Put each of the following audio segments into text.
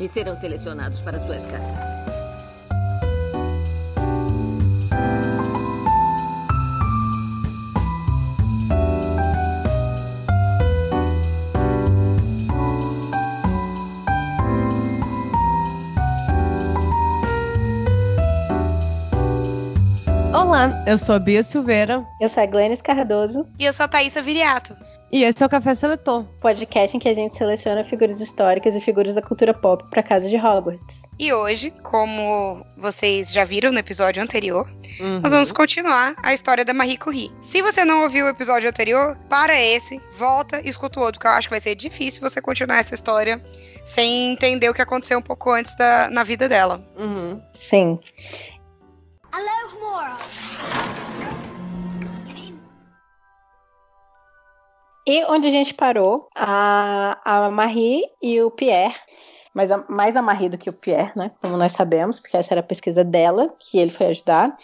e serão selecionados para suas casas. Olá, eu sou a Bia Silveira. Eu sou a Glennis Cardoso. E eu sou a Thaisa Viriato. E esse é o Café Seletor podcast em que a gente seleciona figuras históricas e figuras da cultura pop para casa de Hogwarts. E hoje, como vocês já viram no episódio anterior, uhum. nós vamos continuar a história da Marie Curie. Se você não ouviu o episódio anterior, para esse, volta e escuta o outro, porque eu acho que vai ser difícil você continuar essa história sem entender o que aconteceu um pouco antes da, na vida dela. Uhum. Sim. E onde a gente parou, a, a Marie e o Pierre, mas a, mais a Marie do que o Pierre, né? Como nós sabemos, porque essa era a pesquisa dela, que ele foi ajudar,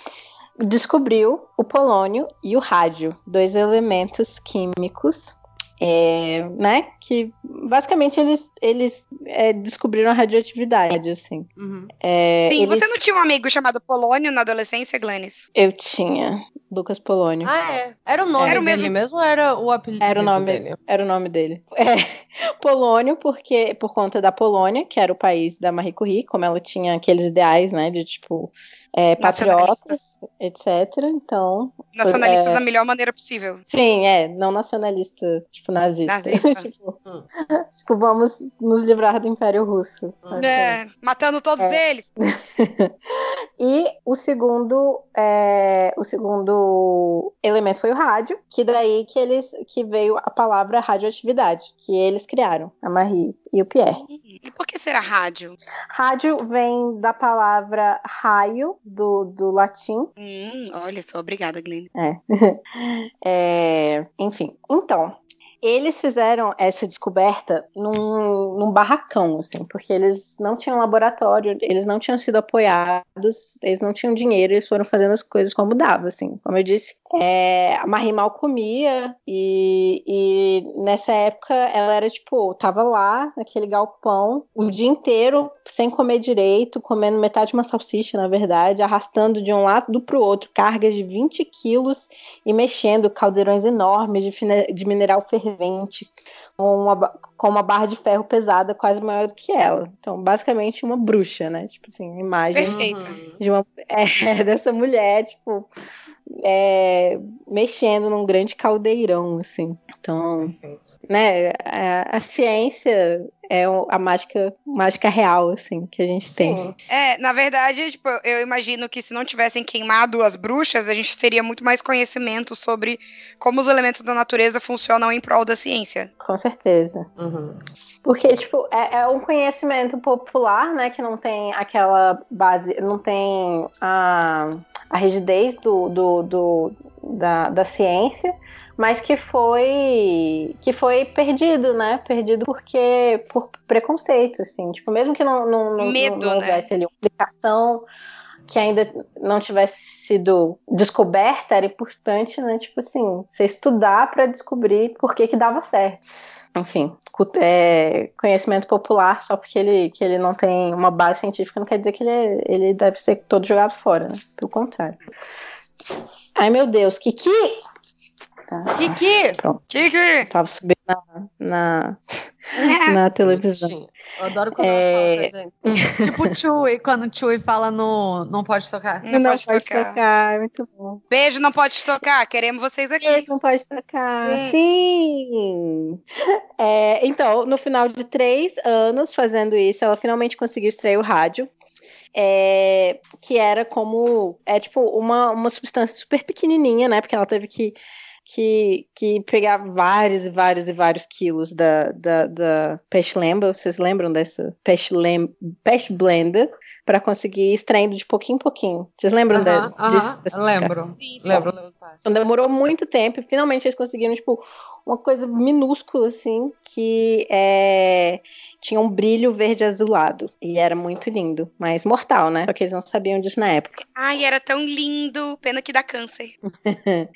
descobriu o polônio e o rádio, dois elementos químicos é, né? Que basicamente eles, eles é, descobriram a radioatividade, assim. Uhum. É, Sim, eles... você não tinha um amigo chamado Polônio na adolescência, Glennis? Eu tinha. Lucas Polônio. Ah, é. Era o nome era dele mesmo, mesmo ou era o apelido era o nome, dele? Era o nome dele. É, Polônio, porque, por conta da Polônia, que era o país da Marie Curie, como ela tinha aqueles ideais, né, de tipo é, patriotas, etc. Então. Nacionalista é, da melhor maneira possível. Sim, é, não nacionalista, tipo, nazista. nazista. tipo, hum. tipo, vamos nos livrar do Império Russo. É, matando todos é. eles. e o segundo, é, o segundo elemento foi o rádio, que daí que eles que veio a palavra radioatividade, que eles criaram, a Marie e o Pierre. E por que será rádio? Rádio vem da palavra raio, do, do latim. Hum, olha só, obrigada, Glenn. É. é. Enfim, então, eles fizeram essa descoberta num, num, barracão, assim, porque eles não tinham laboratório, eles não tinham sido apoiados, eles não tinham dinheiro, eles foram fazendo as coisas como dava, assim. Como eu disse, é, a Marie mal comia e, e nessa época ela era tipo, tava lá naquele galpão o dia inteiro sem comer direito, comendo metade de uma salsicha, na verdade, arrastando de um lado pro outro cargas de 20 quilos e mexendo caldeirões enormes de, de mineral com uma, com uma barra de ferro pesada quase maior do que ela. Então, basicamente, uma bruxa, né? Tipo assim, imagem Perfeito. de uma é, dessa mulher, tipo, é, mexendo num grande caldeirão, assim. Então, né, a, a, ciência é a mágica, mágica real, assim, que a gente tem. Sim. É, na verdade, tipo, eu imagino que se não tivessem queimado as bruxas, a gente teria muito mais conhecimento sobre como os elementos da natureza funcionam em prol da ciência. Com certeza. Uhum. Porque, tipo, é, é, um conhecimento popular, né, que não tem aquela base, não tem a, a rigidez do, do, do da, da ciência, mas que foi que foi perdido, né? Perdido porque por preconceito, assim, tipo, mesmo que não, não, não, Medo, não né? houvesse né? ali uma explicação que ainda não tivesse sido descoberta, era importante, né? Tipo assim, você estudar para descobrir por que que dava certo. Enfim, é, conhecimento popular só porque ele, que ele não tem uma base científica não quer dizer que ele, é, ele deve ser todo jogado fora, né? Pelo contrário. Ai, meu Deus, Kiki! Tá. Kiki! Pronto. Kiki! tava subindo na, na, na televisão. Eu adoro quando é... ela fala gente. tipo o Chewie, quando o Chewie fala no Não Pode Tocar. Não, não pode, pode tocar. tocar. é Muito bom. Beijo, não pode tocar. Queremos vocês aqui. Beijo, não pode tocar. Sim! É, então, no final de três anos fazendo isso, ela finalmente conseguiu extrair o rádio. É, que era como é tipo uma, uma substância super pequenininha, né? Porque ela teve que que, que pegar vários e vários e vários quilos da, da, da peixe lembra, vocês lembram dessa peixe, lem, peixe blender, para conseguir extraindo de pouquinho em pouquinho. Vocês lembram uh -huh, -huh, disso? Lembro. Sim, lembro. Lembro. Então demorou muito tempo e finalmente eles conseguiram, tipo, uma coisa minúscula, assim, que é, tinha um brilho verde azulado. E era muito lindo, mas mortal, né? Porque eles não sabiam disso na época. Ai, era tão lindo. Pena que dá câncer.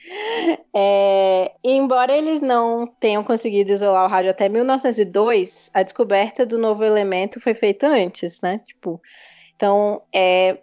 é, embora eles não tenham conseguido isolar o rádio até 1902, a descoberta do novo elemento foi feita antes, né? Tipo, então, é,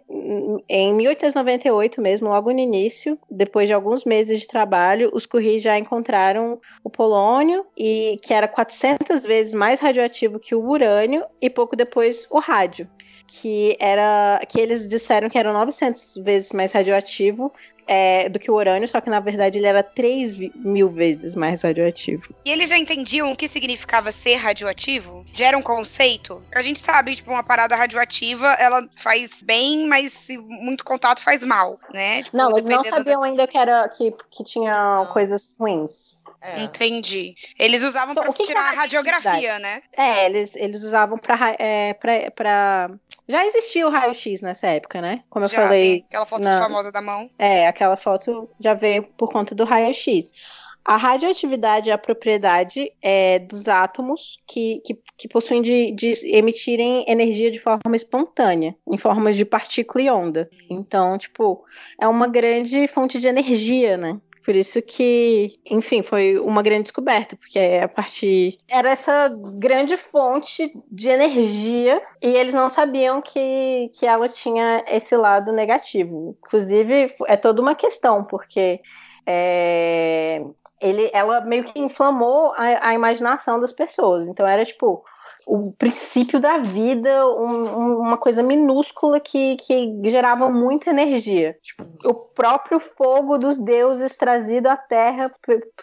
em 1898 mesmo, logo no início, depois de alguns meses de trabalho, os Curie já encontraram o polônio, e que era 400 vezes mais radioativo que o urânio, e pouco depois o rádio, que era que eles disseram que era 900 vezes mais radioativo é, do que o urânio, só que na verdade ele era 3 mil vezes mais radioativo. E eles já entendiam o que significava ser radioativo? Já era um conceito? A gente sabe, tipo, uma parada radioativa, ela faz bem, mas muito contato faz mal, né? Tipo, não, eles não sabiam da... ainda que era que, que tinha coisas ruins. É. Entendi. Eles usavam então, pra tirar a radiografia, né? É, eles, eles usavam pra, é, pra, pra... Já existia o raio-x nessa época, né? Como eu Já, falei. Aquela foto na... famosa da mão. É, aquela foto já veio por conta do raio-x. A radioatividade é a propriedade é, dos átomos que, que, que possuem de, de, emitirem energia de forma espontânea, em formas de partícula e onda. Então, tipo, é uma grande fonte de energia, né? Por isso que, enfim, foi uma grande descoberta, porque a partir. Era essa grande fonte de energia e eles não sabiam que, que ela tinha esse lado negativo. Inclusive, é toda uma questão, porque. É, ele, ela meio que inflamou a, a imaginação das pessoas. Então era tipo o princípio da vida, um, uma coisa minúscula que, que gerava muita energia. Tipo, o próprio fogo dos deuses trazido à Terra,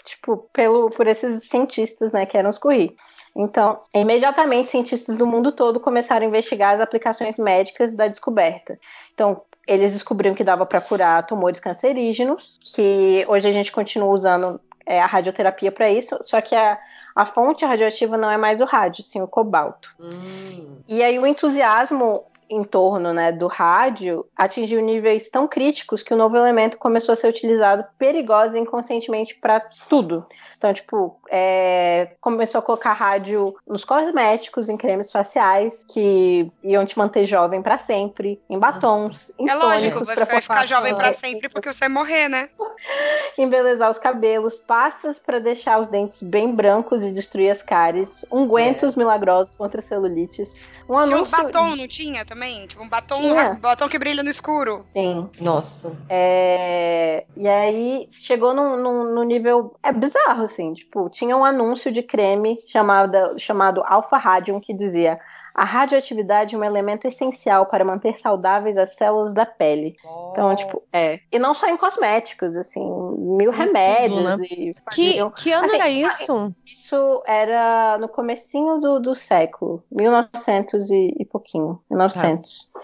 tipo, pelo, por esses cientistas, né, que eram os Curie. Então, imediatamente, cientistas do mundo todo começaram a investigar as aplicações médicas da descoberta. Então, eles descobriram que dava para curar tumores cancerígenos, que hoje a gente continua usando é, a radioterapia para isso, só que a a fonte radioativa não é mais o rádio, sim o cobalto. Hum. E aí o entusiasmo em torno né, do rádio atingiu níveis tão críticos que o novo elemento começou a ser utilizado perigosa e inconscientemente para tudo. Então, tipo, é, começou a colocar rádio nos cosméticos, em cremes faciais, que iam te manter jovem para sempre, em batons, em É lógico, você vai ficar jovem para sempre porque você vai morrer, né? Embelezar os cabelos, pastas para deixar os dentes bem brancos e destruir as cáries, ungüentos é. milagrosos contra celulites. Um anúncio... Tinha uns batom, não tinha também? Tipo, um batom, batom que brilha no escuro. Sim. Nossa. É... E aí, chegou num, num, num nível... É bizarro, assim. Tipo, tinha um anúncio de creme chamado, chamado Alpha Radium que dizia a radioatividade é um elemento essencial para manter saudáveis as células da pele. Oh. Então, tipo, é. E não só em cosméticos, assim, mil remédios. Né? e que, que ano assim, era isso? Isso era no comecinho do, do século, 1900 e, e pouquinho, 1900. Tá.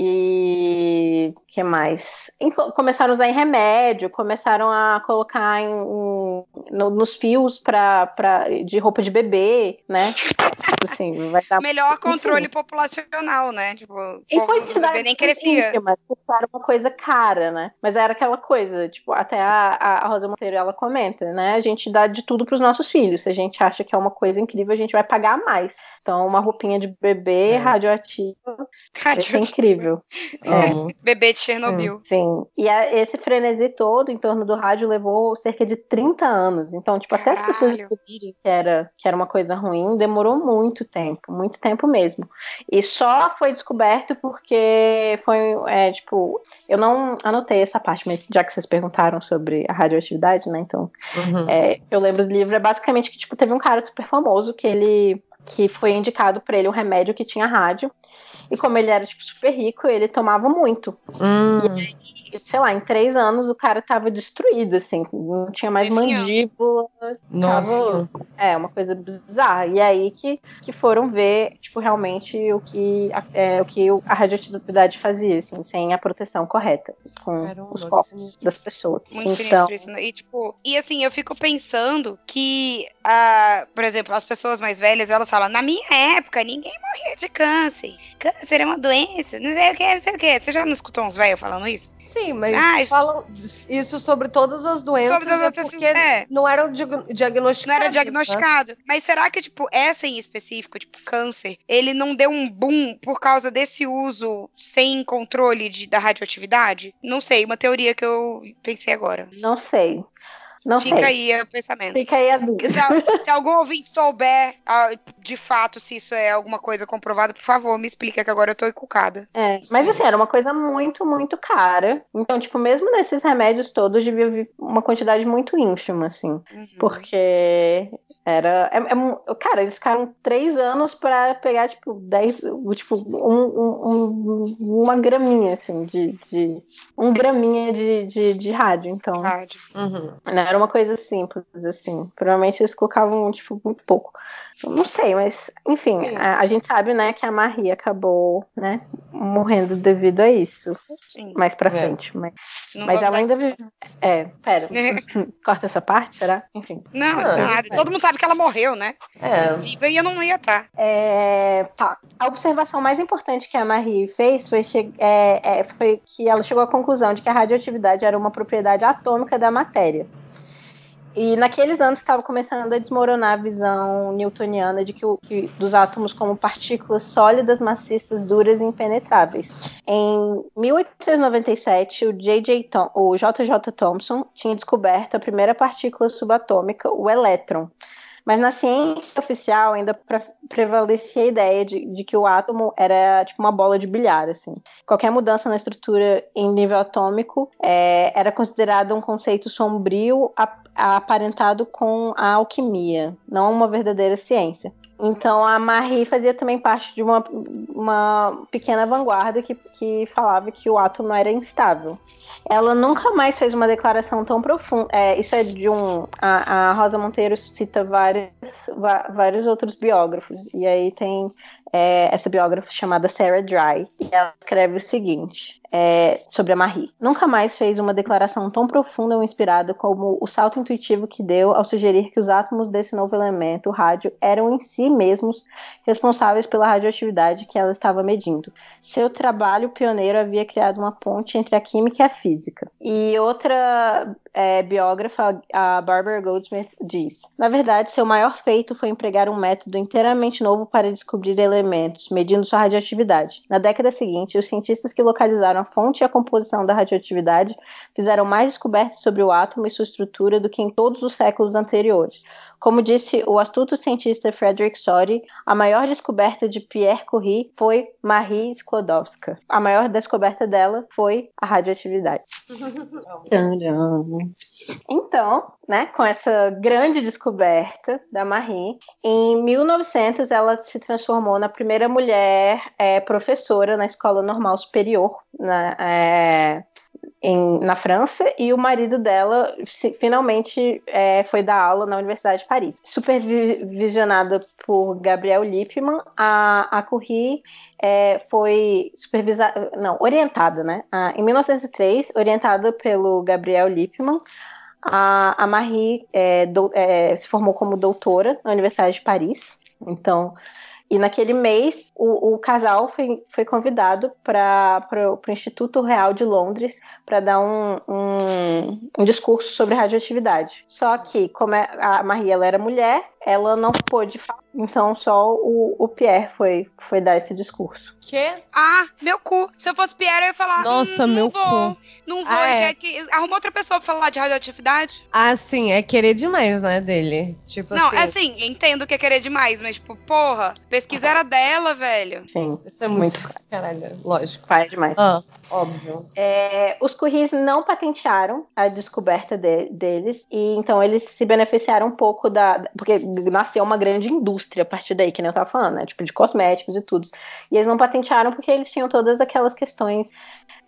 E que mais? Começaram a usar em remédio, começaram a colocar em, em no, nos fios pra, pra, de roupa de bebê, né? Tipo assim, vai dar Melhor controle Enfim. populacional, né? Tipo, em quantidade nem crescia. Mas era uma coisa cara, né? Mas era aquela coisa, tipo, até a, a Rosa Monteiro ela comenta, né? A gente dá de tudo pros nossos filhos. Se a gente acha que é uma coisa incrível, a gente vai pagar mais. Então, uma roupinha de bebê é. radioativa, radioativa. é incrível. É. Bebê de Chernobyl. Sim. E a, esse frenesi todo em torno do rádio levou cerca de 30 anos. Então, tipo, até Caralho. as pessoas descobrirem que era, que era uma coisa ruim, demorou muito tempo, muito tempo mesmo. E só foi descoberto porque foi, é, tipo, eu não anotei essa parte, mas já que vocês perguntaram sobre a radioatividade, né? Então, uhum. é, eu lembro do livro, é basicamente que, tipo, teve um cara super famoso que ele que foi indicado para ele um remédio que tinha rádio. E como ele era, tipo, super rico, ele tomava muito. Hum. E aí, sei lá, em três anos o cara tava destruído, assim, não tinha mais mandíbula. Nossa. Tava, é, uma coisa bizarra. E aí que, que foram ver, tipo, realmente o que, é, o que a radioatividade fazia, assim, sem a proteção correta com Caramba, os corpos sinistro. das pessoas. Muito então, sinistro isso. né? E, tipo, e assim, eu fico pensando que, ah, por exemplo, as pessoas mais velhas, elas falam, na minha época, ninguém morria de câncer. Câncer é uma doença, não sei o que, não sei o que. Você já não escutou uns velhos falando isso? Sim, mas Ai. falam isso sobre todas as doenças. Sobre as é outras- porque é. não eram diag- Não era diagnosticado. Mas será que, tipo, essa em específico, tipo, câncer, ele não deu um boom por causa desse uso sem controle de, da radioatividade? Não sei, uma teoria que eu pensei agora. não sei. Não Fica sei. aí o pensamento. Fica aí a dúvida. Se, se algum ouvinte souber ah, de fato se isso é alguma coisa comprovada, por favor, me explica que agora eu tô encucada. É, mas assim, era uma coisa muito, muito cara. Então, tipo, mesmo nesses remédios todos, devia vir uma quantidade muito ínfima, assim. Uhum. Porque era. É, é cara, eles ficaram três anos pra pegar, tipo, dez. Tipo, um, um- um- uma graminha, assim, de. de um graminha de, de, de rádio. Então, Rádio. Uhum. não era uma coisa simples, assim. Provavelmente eles colocavam, tipo, muito pouco. Eu Não sei, mas, enfim, a, a gente sabe, né, que a Marie acabou, né, morrendo devido a isso. Sim. Mais pra É. frente. Mas, Não mas ela ainda vive. É, pera. Corta essa parte, será? Enfim. Não, Ah, nada. Todo mundo sabe que ela morreu, né? É. Viva e eu não ia estar. É, tá. A observação mais importante que a Marie fez foi, che- é, é, foi que ela chegou à conclusão de que a radioatividade era uma propriedade atômica da matéria. E naqueles anos estava começando a desmoronar a visão newtoniana de que, o- que- dos átomos como partículas sólidas, maciças, duras e impenetráveis. Em 1897, o J.J. J.J. Thomson tinha descoberto a primeira partícula subatômica, o elétron. Mas na ciência oficial ainda pre- prevalecia a ideia de, de que o átomo era tipo uma bola de bilhar, assim. Qualquer mudança na estrutura em nível atômico é, era considerado um conceito sombrio ap- aparentado com a alquimia, não uma verdadeira ciência. Então a Marie fazia também parte de uma, uma pequena vanguarda que, que falava que o átomo era instável. Ela nunca mais fez uma declaração tão profunda. É, isso é de um. A, a Rosa Monteiro cita vários, va- vários outros biógrafos. E aí tem é, essa biógrafa chamada Sarah Dry. E ela escreve o seguinte. É, sobre a Marie. Nunca mais fez uma declaração tão profunda ou inspirada como o salto intuitivo que deu ao sugerir que os átomos desse novo elemento, o rádio, eram em si mesmos responsáveis pela radioatividade que ela estava medindo. Seu trabalho pioneiro havia criado uma ponte entre a química e a física. E outra é, biógrafa, a Barbara Goldsmith, diz: Na verdade, seu maior feito foi empregar um método inteiramente novo para descobrir elementos, medindo sua radioatividade. Na década seguinte, os cientistas que localizaram a fonte e a composição da radioatividade fizeram mais descobertas sobre o átomo e sua estrutura do que em todos os séculos anteriores. Como disse o astuto cientista Frederick Soddy, a maior descoberta de Pierre Curie foi Marie Sklodowska. A maior descoberta dela foi a radioatividade. Então, né, com essa grande descoberta da Marie, em 1900 ela se transformou na primeira mulher é, professora na Escola Normal Superior, na, é, em- na França, e o marido dela se- finalmente é, foi dar aula na Universidade de Paris. Supervisionada por Gabriel Lippmann, a, a Curie é, foi supervisada, não, orientada, né? Ah, em 1903, orientada pelo Gabriel Lippmann, a, a Marie é, dou- é, se formou como doutora na Universidade de Paris. Então, e naquele mês, o, o casal foi, foi convidado para o Instituto Real de Londres para dar um, um, um discurso sobre radioatividade. Só que, como é- a Marie ela era mulher, ela não pôde falar. Então, só o, o Pierre foi, foi dar esse discurso. Que? Ah, meu cu. Se eu fosse Pierre, eu ia falar. Nossa, "Hum, não meu vou, cu. Não vou. Ah, é. quer que... Arruma outra pessoa pra falar de radioatividade. Ah, sim, é querer demais, né, dele. Tipo não, assim. é assim, entendo que é querer demais, mas, tipo, porra, pesquisa era dela, velho. Sim, Isso é muito, muito. caralho, lógico. faz demais. Ah, óbvio. É, os Curies não patentearam a descoberta de- deles, e então eles se beneficiaram um pouco da. Porque nasceu uma grande indústria a partir daí, que nem eu tava falando, né? Tipo, de cosméticos e tudo. E eles não patentearam porque eles tinham todas aquelas questões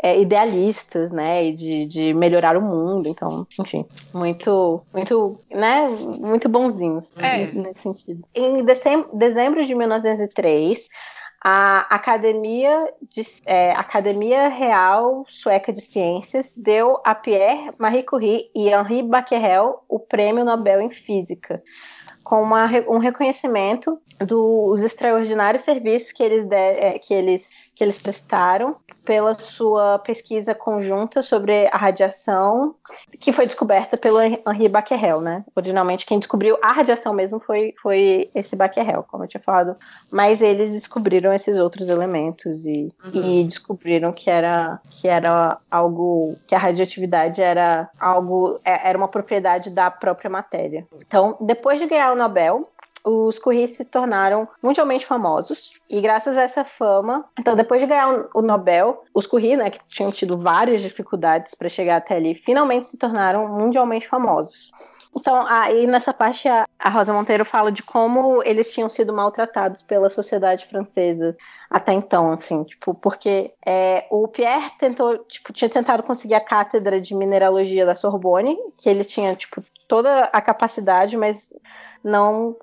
é, idealistas, né? E de, de melhorar o mundo. Então, enfim, muito, muito, né? Muito bonzinhos É. nesse, sentido. Em dezembro, dezembro de 1903, a Academia, de, é, Academia Real Sueca de Ciências deu a Pierre Marie Curie e Henri Becquerel o Prêmio Nobel em Física, com uma, um reconhecimento dos extraordinários serviços que eles, de- é, que, eles, que eles prestaram pela sua pesquisa conjunta sobre a radiação, que foi descoberta pelo Henri Becquerel, né? Originalmente, quem descobriu a radiação mesmo foi, foi esse Becquerel, como eu tinha falado mas eles descobriram esses outros elementos e, e descobriram que era, que era algo que a radioatividade era algo é- era uma propriedade da própria matéria. Então, depois de ganhar o Nobel, os Curie se tornaram mundialmente famosos e graças a essa fama, então depois de ganhar o Nobel, os Curie, né, que tinham tido várias dificuldades para chegar até ali, finalmente se tornaram mundialmente famosos. Então, aí nessa parte a, a Rosa Monteiro fala de como eles tinham sido maltratados pela sociedade francesa até então, assim, tipo, porque é, o Pierre tentou, tipo, tinha tentado conseguir a cátedra de mineralogia da Sorbonne, que ele tinha, tipo, toda a capacidade, mas não,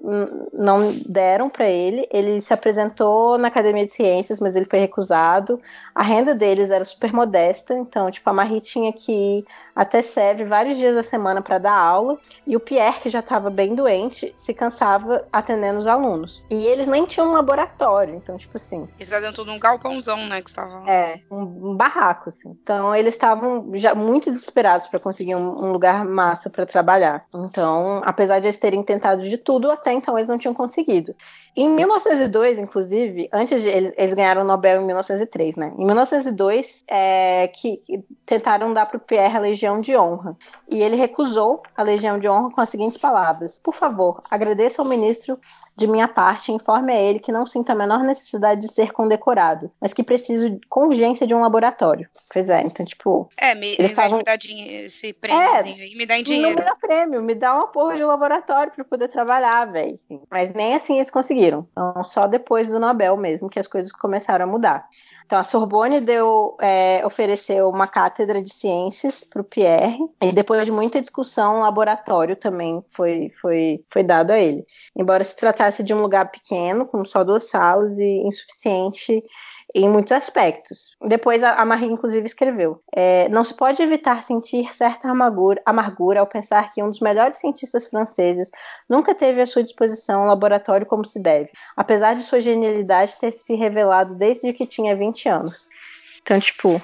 não deram para ele. Ele se apresentou na Academia de Ciências, mas ele foi recusado. A renda deles era super modesta, então, tipo, a Marie tinha que ir até Sèvres vários dias da semana para dar aula, e o Pierre, que já estava bem doente, se cansava atendendo os alunos. E eles nem tinham um laboratório, então, tipo assim, Eles estavam tudo num galpãozão, né? Que estavam. é, um, um barraco, assim. Então, eles estavam já muito desesperados para conseguir um, um lugar massa para trabalhar. Então, apesar de eles terem tentado de tudo, até então eles não tinham conseguido. Em 1902, inclusive, antes de eles, eles ganharam o Nobel em 1903, né? Em 1902, é, que que tentaram dar para o Pierre a Legião de Honra. E ele recusou a Legião de Honra com as seguintes palavras: Por favor, agradeça ao ministro de minha parte e informe a ele que não sinto a menor necessidade de ser condecorado, mas que preciso com urgência de um laboratório. Pois é, então, tipo, É, me, Eles estavam- me dar dinheiro, esse prêmiozinho aí, me dá em não dinheiro. me dá prêmio, me dá uma porra de laboratório para poder trabalhar, velho. Mas nem assim eles conseguiram. Então, só depois do Nobel mesmo que as coisas começaram a mudar. Então, a Sorbonne deu, é, ofereceu uma cátedra de ciências para o Pierre, e depois de muita discussão, um laboratório também foi, foi, foi dado a ele. Embora se tratasse de um lugar pequeno, com só duas salas e insuficiente em muitos aspectos. Depois a Marie, inclusive, escreveu: é, Não se pode evitar sentir certa amargura, amargura ao pensar que um dos melhores cientistas franceses nunca teve à sua disposição um laboratório como se deve, apesar de sua genialidade ter se revelado desde que tinha 20 anos. Então, tipo.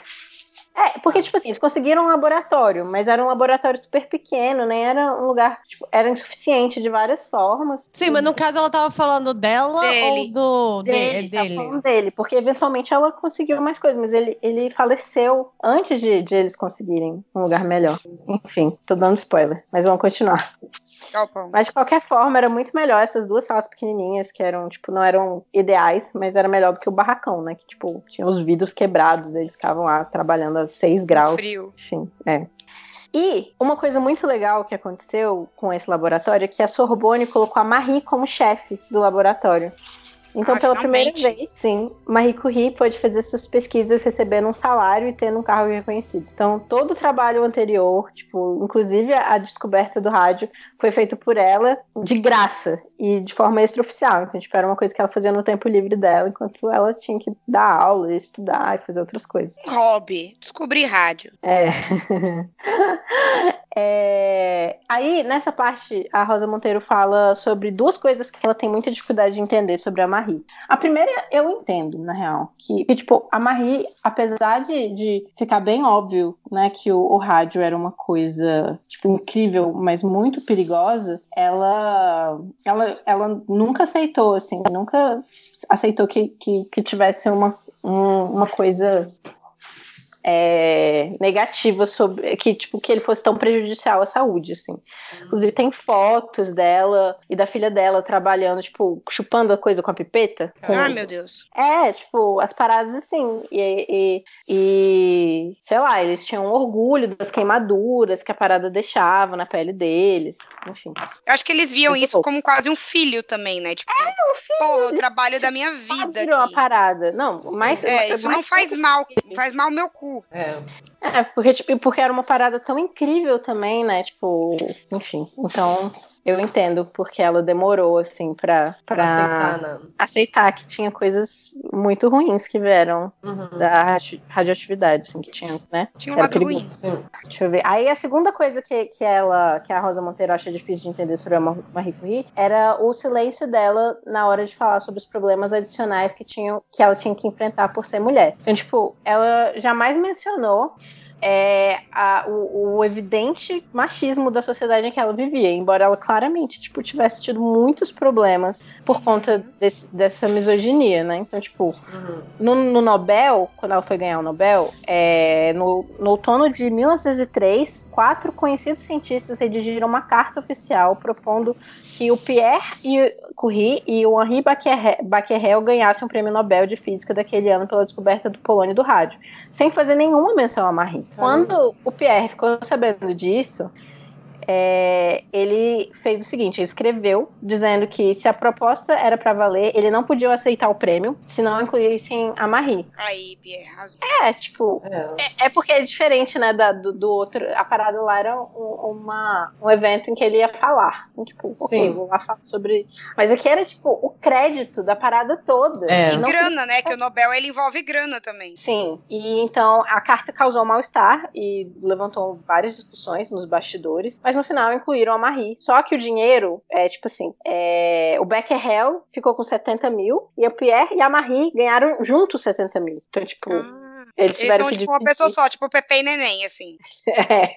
É, porque, tipo assim, eles conseguiram um laboratório, mas era um laboratório super pequeno, nem era um lugar, tipo, era insuficiente de várias formas. Sim, mas no caso ela tava falando dela Dele. ou do de- dele, tá dele? falando dele, porque eventualmente ela conseguiu mais coisas, mas ele, ele faleceu antes de, de eles conseguirem um lugar melhor. Enfim, tô dando spoiler, mas vamos continuar. Galpão. Mas de qualquer forma, era muito melhor essas duas salas pequenininhas, que eram, tipo, não eram ideais, mas era melhor do que o barracão, né? Que, tipo, tinha os vidros quebrados, eles ficavam lá trabalhando a 6 graus. Frio. Enfim, é. E uma coisa muito legal que aconteceu com esse laboratório é que a Sorbonne colocou a Marie como chefe do laboratório. Então, Ah, pela primeira vez, sim, Marie Curie pôde fazer suas pesquisas recebendo um salário e tendo um cargo reconhecido. Então, todo o trabalho anterior, tipo, inclusive a descoberta do rádio, foi feito por ela de graça e de forma extraoficial. Então, tipo, era uma coisa que ela fazia no tempo livre dela, enquanto ela tinha que dar aula, estudar e fazer outras coisas. Hobby. Descobri rádio. É. É, Aí, nessa parte, a Rosa Monteiro fala sobre duas coisas que ela tem muita dificuldade de entender sobre a Marie. A primeira, eu entendo, na real, que, que, tipo, a Marie, apesar de, de ficar bem óbvio, né, que o, o rádio era uma coisa, tipo, incrível, mas muito perigosa, ela, ela, ela nunca aceitou, assim, nunca aceitou que, que, que tivesse uma, um- uma coisa é, negativas sobre que tipo que ele fosse tão prejudicial à saúde, assim. Inclusive tem fotos dela e da filha dela trabalhando, tipo, chupando a coisa com a pipeta. Com... Ai, meu Deus. É, tipo, as paradas assim. E, e, e, sei lá, eles tinham orgulho das queimaduras que a parada deixava na pele deles. Enfim. Eu acho que eles viam isso como quase um filho também, né? Tipo, é, um filho. Pô, o trabalho da minha vida. Virou uma parada. Não, mas. É, isso mais não faz mal. Faz mal meu cu. É. É, porque, tipo, porque era uma parada tão incrível também, né? Tipo, enfim. Então, eu entendo porque ela demorou, assim, pra, pra aceitar, né? aceitar que tinha coisas muito ruins que vieram uhum. da radioatividade, assim, que tinha, né? Tinha um lado ruim. Sim. Deixa eu ver. Aí a segunda coisa que, que ela, que a Rosa Monteiro acha difícil de entender sobre a Marie Curie era o silêncio dela na hora de falar sobre os problemas adicionais que, tinham, que ela tinha que enfrentar por ser mulher. Então, tipo, ela jamais mencionou é, a, o, o, evidente machismo da sociedade em que ela vivia, embora ela claramente tipo, tivesse tido muitos problemas por conta desse, dessa misoginia, né? Então, tipo, uhum. no, no, Nobel, quando ela foi ganhar o Nobel, é, no, no outono de 1903, quatro conhecidos cientistas redigiram uma carta oficial propondo que o Pierre Curie e o Henri Becquerel ganhassem o prêmio Nobel de Física daquele ano pela descoberta do polônio do rádio, sem fazer nenhuma menção a Marie. Quando o Pierre ficou sabendo disso, é, ele fez o seguinte: ele escreveu dizendo que se a proposta era para valer, ele não podia aceitar o prêmio se não incluíssem a Marie. Aí, Pierre. É, tipo, é. é, porque é diferente, né, da, do, do, outro. A parada lá era um, uma, um evento em que ele ia falar. Tipo, Sim. ok, vou lá falar sobre. Mas aqui era, tipo, o crédito da parada toda. É. E grana, né? Que o Nobel ele envolve grana também. Sim. E então a carta causou mal-estar e levantou várias discussões nos bastidores. Mas mas no final incluíram a Marie. Só que o dinheiro, é tipo assim, é, o Becquerel ficou com 70 mil e a Pierre e a Marie ganharam juntos 70 mil. Então, tipo. Ah. Eles tiveram eles são, tipo, uma pessoa só, tipo Pepe e Neném, assim. É.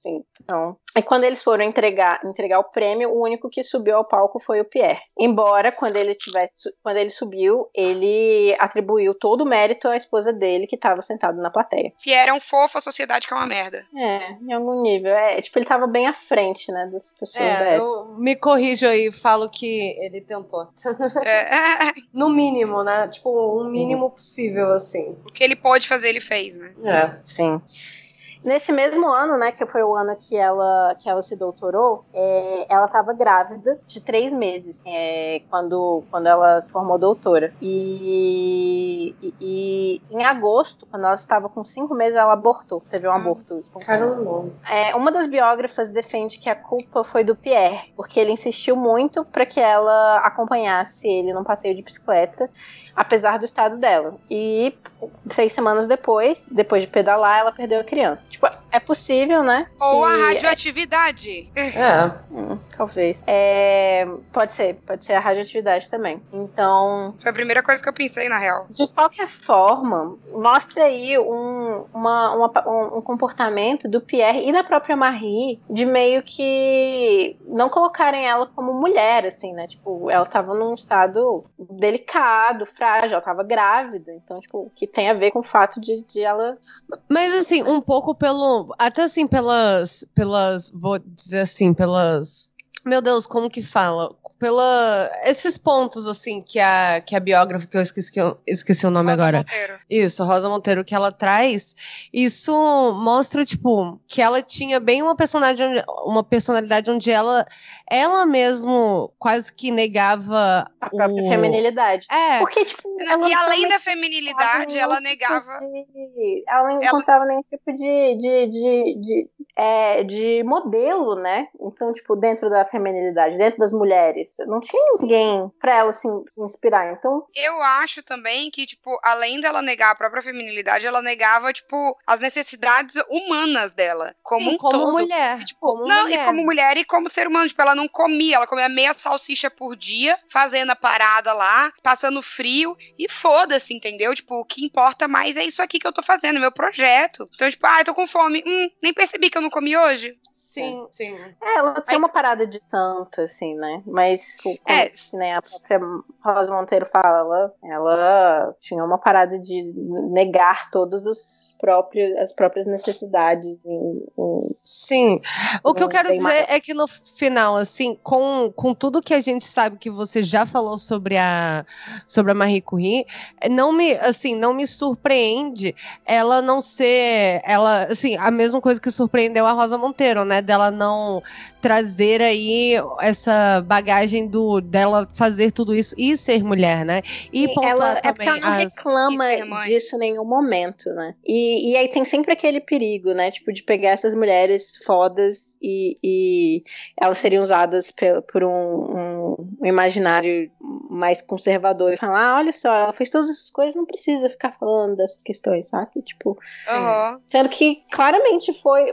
Sim. Então, e quando eles foram entregar, entregar o prêmio, o único que subiu ao palco foi o Pierre. Embora, quando ele tivesse, quando ele subiu, ele atribuiu todo o mérito à esposa dele, que estava sentado na plateia. Pierre é um fofo, a sociedade que é uma merda. É, em algum nível. É, tipo, ele estava bem à frente, né, das pessoas é, da época. Eu me corrijo aí, falo que ele tentou. É. no mínimo, né? Tipo, o um mínimo possível, assim. O que ele pôde fazer, ele fez, né? É. Sim. Nesse mesmo ano, né, que foi o ano que ela, que ela se doutorou, é, ela estava grávida de três meses é, quando, quando ela se formou doutora. E, e, e, em agosto, quando ela estava com cinco meses, ela abortou. Teve um hum. aborto. Caramba. É, uma das biógrafas defende que a culpa foi do Pierre, porque ele insistiu muito para que ela acompanhasse ele num passeio de bicicleta apesar do estado dela. E três semanas depois, depois de pedalar, ela perdeu a criança. Tipo, é possível, né? Ou a radioatividade. É. Hum, talvez. É, pode ser, pode ser a radioatividade também. Então. Foi a primeira coisa que eu pensei, na real. De qualquer forma, mostra aí um, uma, uma, um comportamento do Pierre e da própria Marie de meio que não colocarem ela como mulher, assim, né? Tipo, ela tava num estado delicado, frágil frágil, ela tava grávida. Então, tipo, que tem a ver com o fato de, de ela. Mas assim, um pouco pelo. Até assim, pelas. Pelas. Vou dizer assim, pelas. Meu Deus, como que fala? pela esses pontos assim que a que a biógrafa que eu esqueci, esqueci o nome Rosa agora. Monteiro. Isso, Rosa Monteiro que ela traz, isso mostra tipo que ela tinha bem uma personalidade uma personalidade onde ela ela mesmo quase que negava a própria o... feminilidade. É. Porque tipo, ela e além da feminilidade, ela negava de... ela não encontrava ela... nenhum tipo de, de, de, de, é, de modelo, né? Então, tipo, dentro da feminilidade, dentro das mulheres não tinha ninguém pra ela se, se inspirar. Então. Eu acho também que, tipo, além dela negar a própria feminilidade, ela negava, tipo, as necessidades humanas dela. Como Sim, um como todo. mulher. E, tipo, como não, mulher. e como mulher e como ser humano. Tipo, ela não comia, ela comia meia salsicha por dia, fazendo a parada lá, passando frio, e foda-se, entendeu? Tipo, o que importa mais é isso aqui que eu tô fazendo, meu projeto. Então, tipo, ah, eu tô com fome. Hum, nem percebi que eu não comi hoje. Sim, sim. É, ela tem Mas- uma parada de santa, assim, né? Mas, tipo, é. né, a própria Rosa Monteiro fala, ela tinha uma parada de negar todos os próprios, as próprias necessidades. Em, em, Sim. O que eu quero dizer mais. é que no final, assim, com, com tudo que a gente sabe que você já falou sobre a, sobre a Marie Curie, não me, assim, não me surpreende ela não ser, ela, assim, a mesma coisa que surpreendeu a Rosa Monteiro, né? Dela não trazer aí essa bagagem do dela fazer tudo isso e ser mulher, né? E, ela, é porque ela não as... reclama disso em nenhum momento, né? E, e aí tem sempre aquele perigo, né? Tipo, de pegar essas mulheres fodas e, e elas seriam usadas por, por um, um, um, imaginário mais conservador e falar, ah, olha só, ela fez todas essas coisas, não precisa ficar falando dessas questões, sabe? Tipo, uhum. sendo que claramente foi.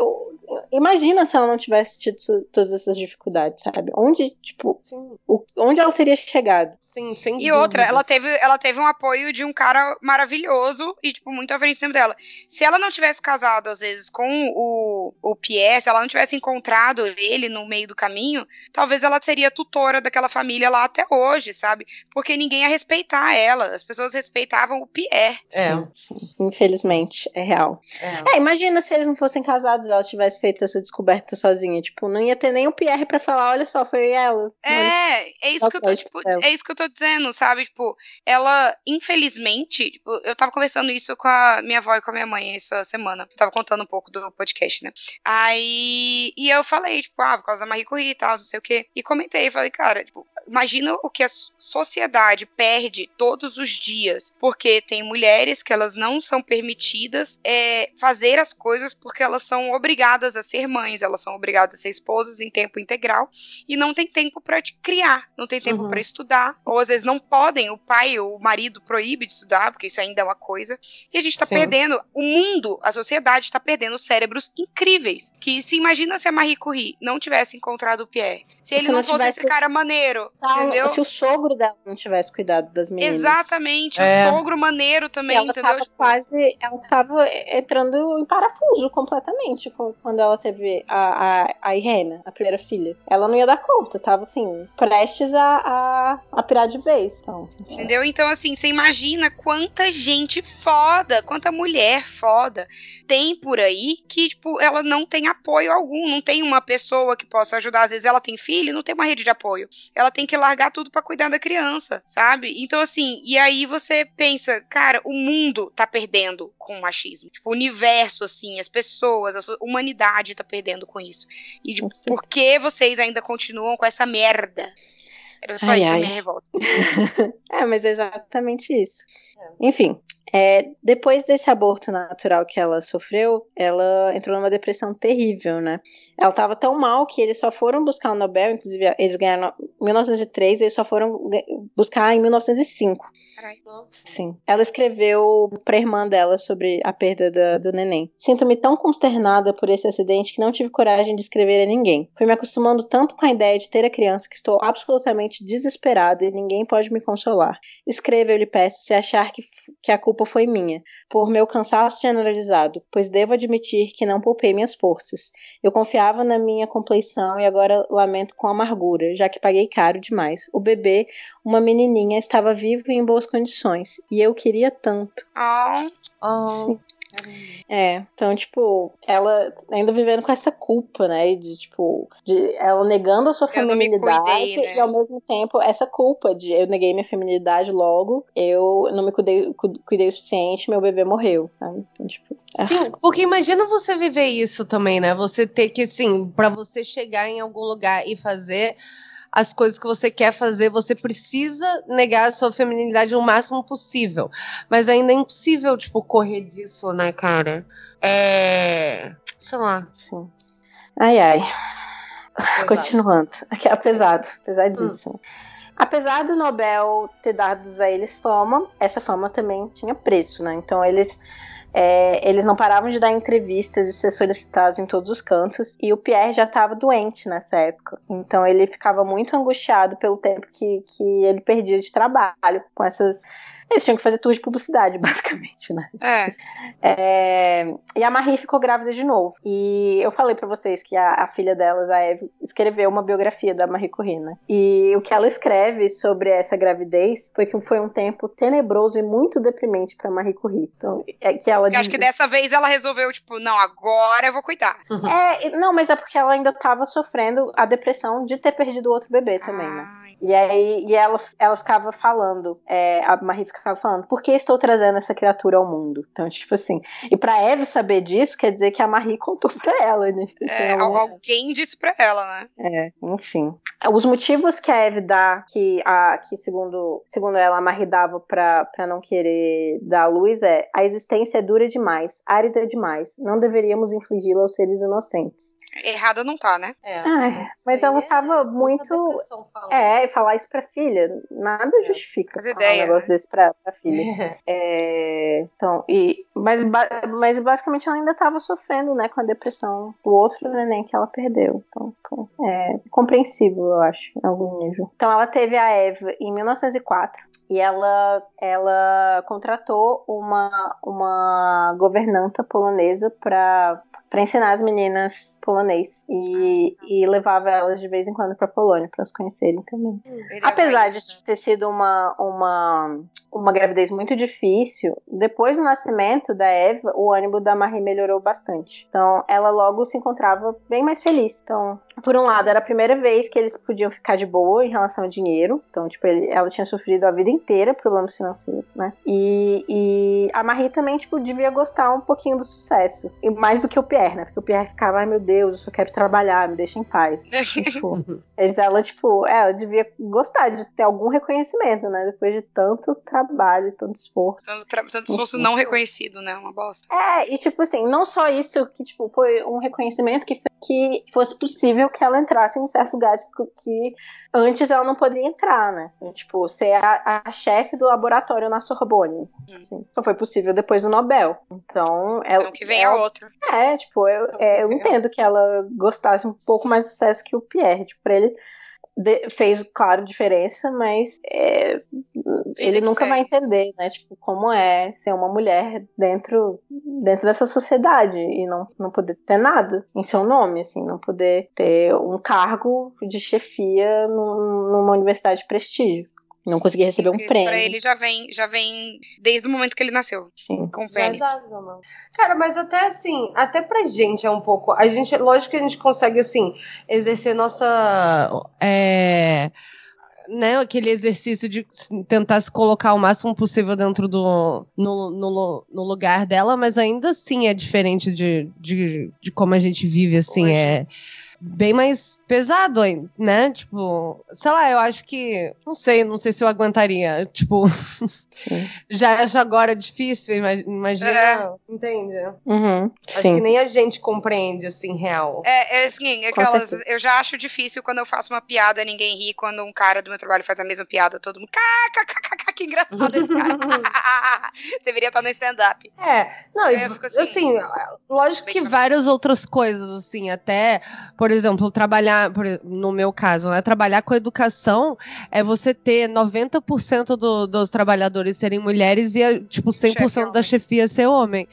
Imagina se ela não tivesse tido todas essas dificuldades, sabe? Onde, tipo, o, onde ela teria chegado? Sim, sem E outra, ela teve, ela teve um apoio de um cara maravilhoso e, tipo, muito à frente do tempo dela. Se ela não tivesse casado, às vezes, com o, o Pierre, se ela não tivesse encontrado ele no meio do caminho, talvez ela seria tutora daquela família lá até hoje, sabe? Porque ninguém ia respeitar ela. As pessoas respeitavam o Pierre. É. Sim, sim. Infelizmente, é real. É. é, imagina se eles não fossem casados e ela tivesse feito essa descoberta sozinha. Tipo, não ia ter nem o Pierre pra falar, olha só, foi ela. É, é isso que eu tô, tipo, é isso que eu tô dizendo, sabe? Tipo, ela, infelizmente, tipo, eu tava conversando isso com a minha avó e com a minha mãe essa semana. Eu tava contando um pouco do podcast, né? Aí, e eu falei, tipo, ah, por causa da Marie Curie e tal, não sei o quê. E comentei, falei, cara, tipo, imagina o que a sociedade perde todos os dias, porque tem mulheres que elas não são permitidas é, fazer as coisas porque elas são obrigadas a ser mães, elas são obrigadas a ser esposas em tempo integral e não tem tempo para criar, não tem tempo uhum. para estudar, ou às vezes não podem, o pai ou o marido proíbe de estudar, porque isso ainda é uma coisa, e a gente está perdendo, o mundo, a sociedade está perdendo cérebros incríveis, que se imagina se a Marie Curie não tivesse encontrado o Pierre, se ele se não, não, fosse tivesse... esse cara maneiro, tá, entendeu? Se o sogro dela não tivesse cuidado das meninas. Exatamente, é. o sogro maneiro também, ela entendeu? Tava tipo... quase, ela tava entrando em parafuso completamente quando ela teve a, a, a Irena, a primeira filha. Ela não ia dar conta, tava assim, prestes a, a, a pirar de vez. Então, Entendeu? Então, assim, você imagina quanta gente foda, quanta mulher foda tem por aí que, tipo, ela não tem apoio algum, não tem uma pessoa que possa ajudar. Às vezes ela tem filho não tem uma rede de apoio. Ela tem que largar tudo para cuidar da criança, sabe? Então, assim, e aí você pensa, cara, o mundo tá perdendo com o machismo. Tipo, o universo, assim, as pessoas, a humanidade tá perdendo com isso. E tipo, por que vocês ainda continuam com essa merda? Era só ai, isso ai. a minha revolta. é, mas é exatamente isso. É. Enfim, é, depois desse aborto natural que ela sofreu, ela entrou numa depressão terrível, né? Ela estava tão mal que eles só foram buscar o Nobel, inclusive eles ganharam em 1903, eles só foram buscar em 1905. Sim. Ela escreveu para a irmã dela sobre a perda da, do neném. Sinto-me tão consternada por esse acidente que não tive coragem de escrever a ninguém. Fui me acostumando tanto com a ideia de ter a criança que estou absolutamente desesperada e ninguém pode me consolar. Escreva, eu lhe peço, se achar que, que a culpa culpa foi minha, por meu cansaço generalizado, pois devo admitir que não poupei minhas forças. Eu confiava na minha compleição e agora lamento com amargura, já que paguei caro demais. O bebê, uma menininha, estava vivo e em boas condições, e eu queria tanto. Oh. oh. Sim. É, então, tipo, ela ainda vivendo com essa culpa, né? De, tipo, de ela negando a sua eu feminilidade cuidei, né? e ao mesmo tempo essa culpa de eu neguei minha feminilidade logo, eu não me cuidei, cuidei o suficiente, meu bebê morreu, sabe? Então, tipo. É. Sim, porque imagina você viver isso também, né? Você ter que, assim, para você chegar em algum lugar e fazer as coisas que você quer fazer, você precisa negar a sua feminilidade o máximo possível. Mas ainda é impossível, tipo, correr disso, né, cara? É. Sei lá. Sim. Ai, ai. Pesado. Continuando. Aqui, apesar, apesar disso. Hum. Apesar do Nobel ter dado a eles fama, essa fama também tinha preço, né? Então eles é, eles não paravam de dar entrevistas e ser solicitados em todos os cantos. E o Pierre já estava doente nessa época. Então ele ficava muito angustiado pelo tempo que, que ele perdia de trabalho com essas Eles tinham que fazer tour de publicidade, basicamente, né? É. é... E a Marie ficou grávida de novo. E eu falei para vocês que a, a, filha delas, a Eve, escreveu uma biografia da Marie Curie, né? E o que ela escreve sobre essa gravidez foi que foi um tempo tenebroso e muito deprimente para Marie Curie. Então, é que ela eu acho que dessa vez ela resolveu, tipo, não, agora eu vou cuidar. Uhum. É, não, mas é porque ela ainda tava sofrendo a depressão de ter perdido o outro bebê também, ah. né? E aí e ela, ela ficava falando, é, a Marie ficava falando, por que estou trazendo essa criatura ao mundo? Então, tipo assim, e pra Eve saber disso, quer dizer que a Marie contou pra ela, né? Tipo assim, é, alguém disse pra ela, né? É, enfim. Os motivos que a Eve dá, que, a, que segundo, segundo ela, a Marie dava pra, pra não querer dar a luz é a existência é dura demais, árida demais, não deveríamos infligi-la aos seres inocentes. Errada não tá, né? É, ah, mas ela tava muito. É, falar isso pra filha, nada é. justifica As ideias, um negócio né? desse pra, pra filha. é, então, e, mas, mas basicamente ela ainda tava sofrendo, né, com a depressão do outro neném que ela perdeu. Então, é compreensível, eu acho, em algum nível. Então, ela teve a Eva em 1904 e ela, ela contratou uma, uma governanta polonesa para ensinar as meninas polonês e, e levava elas de vez em quando para Polônia para os conhecerem também. Apesar de ter sido uma, uma, uma gravidez muito difícil, depois do nascimento da Eva, o ânimo da Marie melhorou bastante. Então, ela logo se encontrava bem mais feliz. Então, por um lado, era a primeira vez que eles podiam ficar de boa em relação ao dinheiro. Então, tipo, ele, ela tinha sofrido a vida inteira problemas financeiros, né? E, e a Marie também, tipo, devia gostar um pouquinho do sucesso. E mais do que o Pierre, né? Porque o Pierre ficava, ai meu Deus, eu só quero trabalhar, me deixa em paz. tipo, mas ela, tipo, é, ela devia gostar de ter algum reconhecimento, né? Depois de tanto trabalho, tanto esforço. Tanto, tanto esforço não reconhecido, né? Uma bosta. É, e tipo assim, não só isso, que, tipo, foi um reconhecimento que, que fosse possível que ela entrasse em certos lugares que, antes ela não poderia entrar, né? Tipo, ser a, a chefe do laboratório na Sorbonne. Hum. Assim, só foi possível depois do Nobel. Então, ela. Então que vem ela, a outra. É, tipo, eu, é, eu entendo que ela gostasse um pouco mais de sucesso que o Pierre. Tipo, pra ele de, fez, claro, diferença, mas é, ele nunca vai entender, né? Tipo, como é ser uma mulher dentro, dentro dessa sociedade e não, não poder ter nada em seu nome, assim, não poder ter um cargo de chefia numa universidade de prestígio. Não consegui receber um prêmio. Pra ele já vem, já vem desde o momento que ele nasceu. Sim. Com pênis. Cara, mas até assim, até pra gente é um pouco. A gente, lógico que a gente consegue, assim, exercer nossa. É, né, aquele exercício de tentar se colocar o máximo possível dentro do no, no, no lugar dela, mas ainda assim é diferente de, de, de como a gente vive, assim, Hoje. é bem mais pesado, né? Tipo, sei lá, eu acho que. Não sei, não sei se eu aguentaria. Tipo, já acho agora difícil, imagina. É. Entende? Uhum, acho sim. que nem a gente compreende, assim, real. É, é assim, aquelas. Eu já acho difícil quando eu faço uma piada, ninguém ri. Quando um cara do meu trabalho faz a mesma piada, todo mundo. Que engraçado esse cara. Deveria estar no stand-up. É, não, assim, assim, lógico que várias outras coisas, assim, até, por exemplo, trabalhar, no meu caso, né? Trabalhar com educação é você ter 90% do, dos trabalhadores serem mulheres e, tipo, 100% Chefe da chefia ser homem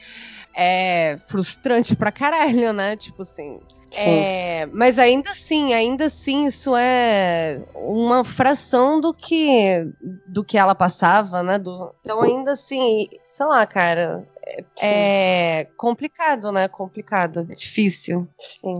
é frustrante pra caralho, né? Tipo assim. É, mas ainda assim, ainda assim, isso é uma fração do que do que ela passava, né? Do, então, ainda assim, sei lá, cara. É, complicado, né? Complicado, é difícil. Sim.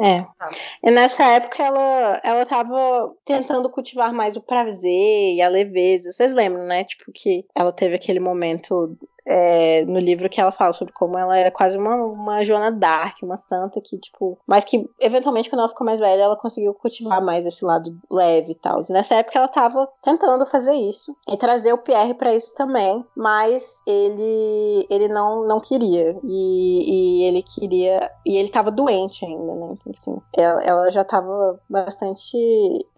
É. Tá. E nessa época ela, ela tava tentando cultivar mais o prazer e a leveza. Vocês lembram, né? Tipo, que ela teve aquele momento é, no livro que ela fala sobre como ela era quase uma, uma Joana Dark, uma santa que, tipo, mas que eventualmente quando ela ficou mais velha, ela conseguiu cultivar mais esse lado leve e tal. E nessa época ela tava tentando fazer isso e trazer o Pierre para isso também, mas ele ele não, não queria. E, e ele queria. E ele tava doente ainda, né? Então, assim, ela, ela já tava bastante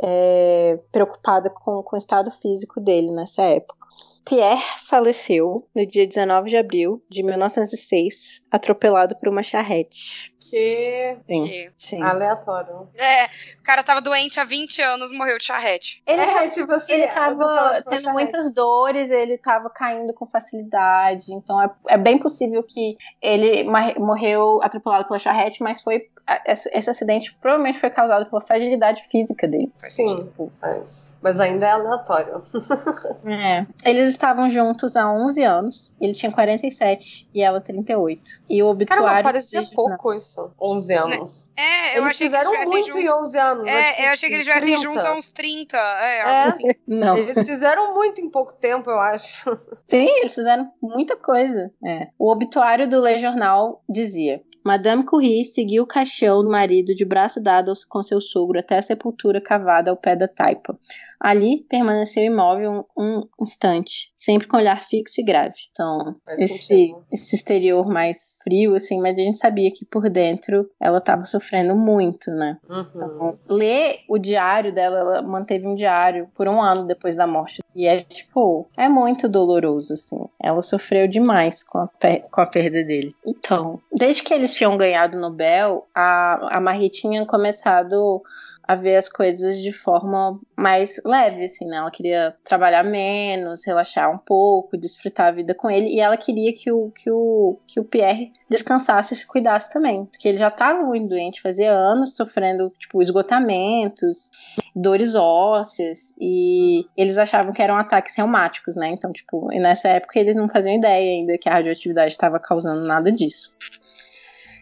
é, preocupada com, com o estado físico dele nessa época. Pierre faleceu no dia 19 de abril de 1906, atropelado por uma charrete. Que. Sim. Sim. Aleatório. É, o cara tava doente há 20 anos, morreu de charrete. Ele, É, tipo assim, ele é, tava tendo charrete. muitas dores, ele tava caindo com facilidade. Então é, é bem possível que ele morreu atropelado pela charrete, mas foi. Esse, acidente provavelmente foi causado pela fragilidade física dele. Sim, mas, mas ainda é aleatório. É. Eles estavam juntos há 11 anos. Ele tinha 47 e ela 38. E o obituário. Caramba, parecia pouco isso. 11 anos. É, eu Eles achei fizeram que eles muito em juntos. 11 anos. né? É, Tipo, eu achei que eles estivessem 30. juntos há uns 30. É, É. assim. Não. Eles fizeram muito em pouco tempo, eu acho. Sim, eles fizeram muita coisa. É. O obituário do Le Jornal dizia: Madame Curie seguiu o caixão do marido de braço dado com seu sogro até a sepultura cavada ao pé da taipa. Ali permaneceu imóvel um, um instante, sempre com olhar fixo e grave. Então, esse, esse exterior mais frio, assim, mas a gente sabia que por dentro ela estava sofrendo muito, né? Uhum. Então, ler o diário dela, ela manteve um diário por um ano depois da morte. E é, tipo, é muito doloroso, assim. Ela sofreu demais com a, com a perda dele. Então, desde que eles tinham ganhado o Nobel, a, a Marie tinha começado a ver as coisas de forma mais leve, assim, né? Ela queria trabalhar menos, relaxar um pouco, desfrutar a vida com ele, e ela queria que o, que o, que o Pierre descansasse e se cuidasse também, porque ele já estava muito doente, fazia anos sofrendo, tipo, esgotamentos, dores ósseas, e eles achavam que eram ataques reumáticos, né? Então, tipo, nessa época eles não faziam ideia ainda que a radioatividade estava causando nada disso.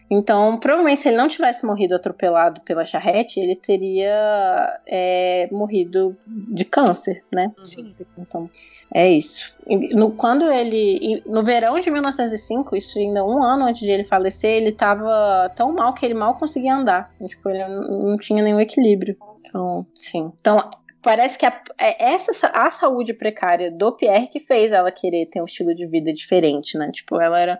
Então, provavelmente, se ele não tivesse morrido atropelado pela charrete, ele teria é, morrido de câncer, né? Sim. Então, é isso. No, quando ele. No verão de 1905, isso ainda um ano antes de ele falecer, ele tava tão mal que ele mal conseguia andar. Tipo, ele não tinha nenhum equilíbrio. Então, sim. Então, parece que a, é essa sa- a saúde precária do Pierre que fez ela querer ter um estilo de vida diferente, né? Tipo, ela era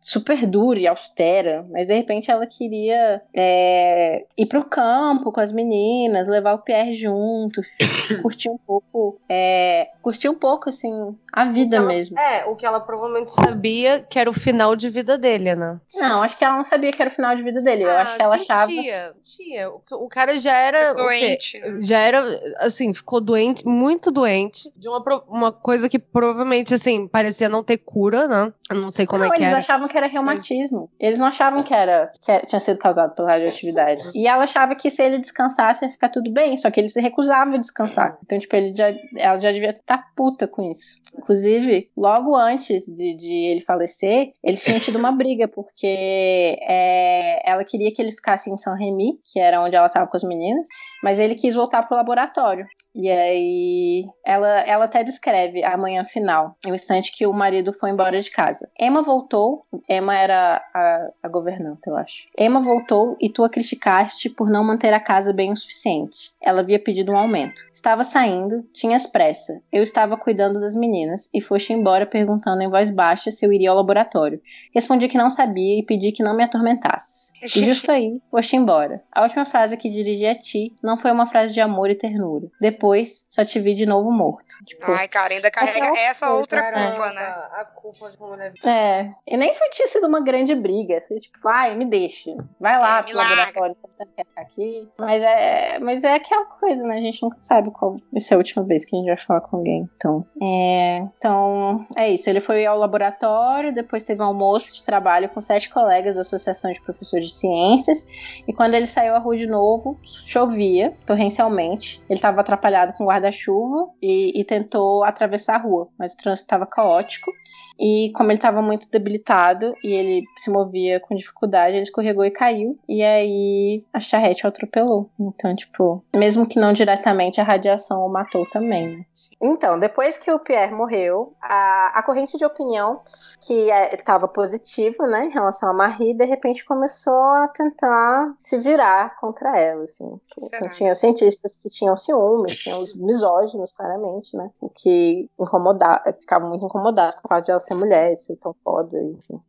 super dura e austera, mas de repente ela queria é, ir pro campo com as meninas, levar o Pierre junto, curtir um pouco, é, curtir um pouco assim a vida Ela- mesmo. É, o que ela provavelmente sabia que era o final de vida dele, né? Não, acho que ela não sabia que era o final de vida dele. Eu acho que ela sim, achava. Tia, tia, o, o cara já era. Doente. né? Já era, assim, ficou doente, muito doente, de uma, uma coisa que provavelmente, assim, parecia não ter cura, né? Eu não sei como não, é que eles era. achavam que era reumatismo. Eles não achavam que era, que era- tinha sido causado pela radioatividade. E ela achava que se ele descansasse ia ficar tudo bem, só que ele se recusava a descansar. Então, tipo, ele já, ela já devia estar puta com isso. Inclusive, logo antes de, de ele falecer, eles tinham tido uma briga, porque é, ela queria que ele ficasse em São Remy, que era onde ela estava com as meninas, mas ele quis voltar pro laboratório. E aí ela, ela até descreve a manhã final, o instante que o marido foi embora de casa. Emma voltou, Emma era a, a governanta, eu acho. Emma voltou e tu a criticaste por não manter a casa bem o suficiente. Ela havia pedido um aumento. Estava saindo, tinhas pressa. Eu estava cuidando das meninas e foste embora perguntando em voz baixa se eu iria ao laboratório. Respondi que não sabia e pedi que não me atormentasse. E justo aí, foste embora. A última frase que dirigi a ti não foi uma frase de amor e ternura. Depois, só te vi de novo morto. Tipo, Ai, cara, ainda carrega essa outra culpa, né? A culpa de uma mulher. É, e nem foi tinha sido uma grande briga. Assim, tipo, vai, me deixa. Vai lá É, pro laboratório, você quer ficar aqui. Mas é, mas é aquela coisa, né? A gente nunca sabe qual vai ser a última vez que a gente vai falar com alguém. Então, é, então, é isso. Ele foi ao laboratório, depois teve um almoço de trabalho com sete colegas da Associação de Professores de Ciências. E quando ele saiu à rua de novo, chovia torrencialmente. Ele estava atrapalhado com guarda-chuva e, e tentou atravessar a rua, mas o trânsito estava caótico. E como ele estava muito debilitado e ele se movia com dificuldade, ele escorregou e caiu. E aí a charrete o atropelou. Então, tipo, mesmo que não diretamente, a radiação o matou também, né? Então, depois que o Pierre morreu, a, a corrente de opinião que estava positiva, né, em relação a Marie, de repente começou a tentar se virar contra ela, assim. Então, tinha os cientistas que tinham ciúmes, tinham os misóginos, claramente, né, o que incomodava, ficavam muito incomodados com o fato de ela ser mulher, ser tão foda, enfim.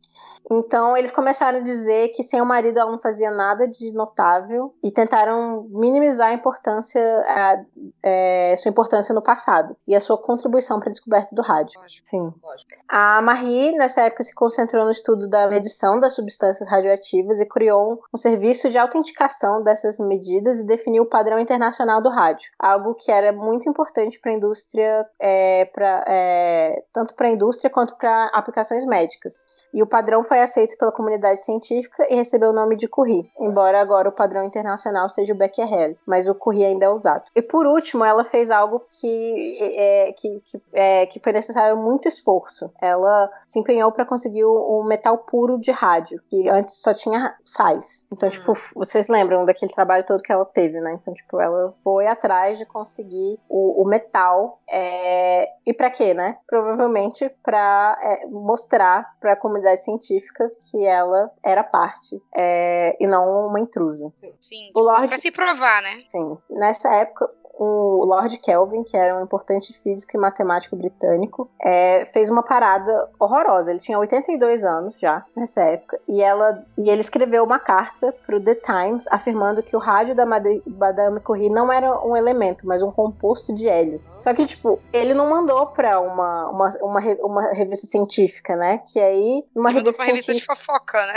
Então eles começaram a dizer que sem o marido ela não fazia nada de notável e tentaram minimizar a importância, a, é, sua importância no passado e a sua contribuição para a descoberta do rádio. Lógico. Sim. Lógico. A Marie nessa época se concentrou no estudo da medição das substâncias radioativas e criou um serviço de autenticação dessas medidas e definiu o padrão internacional do rádio, algo que era muito importante para a indústria, é, pra, é, tanto para a indústria quanto para aplicações médicas. E o padrão foi aceito pela comunidade científica e recebeu o nome de Curie, embora agora o padrão internacional seja o Becquerel, mas o Curie ainda é usado. E por último, ela fez algo que, é, que, que, é, que foi necessário muito esforço. Ela se empenhou para conseguir o, o, metal puro de rádio, que antes só tinha sais. Então, hum. tipo, vocês lembram daquele trabalho todo que ela teve, né? Então, tipo, ela foi atrás de conseguir o, o metal. É... E para quê, né? Provavelmente para é, mostrar para a comunidade científica que ela era parte é, e não uma intrusa. Sim, o Lord... pra se provar, né? Sim. Nessa época, o Lord Kelvin, que era um importante físico e matemático britânico, é, fez uma parada horrorosa. Ele tinha 82 anos já nessa época e ela e ele escreveu uma carta para o The Times afirmando que o rádio da Madame Curie não era um elemento, mas um composto de hélio. Só que tipo ele não mandou para uma, uma, uma, uma, revista científica, né? Que aí uma ele revista, mandou revista de fofoca, né?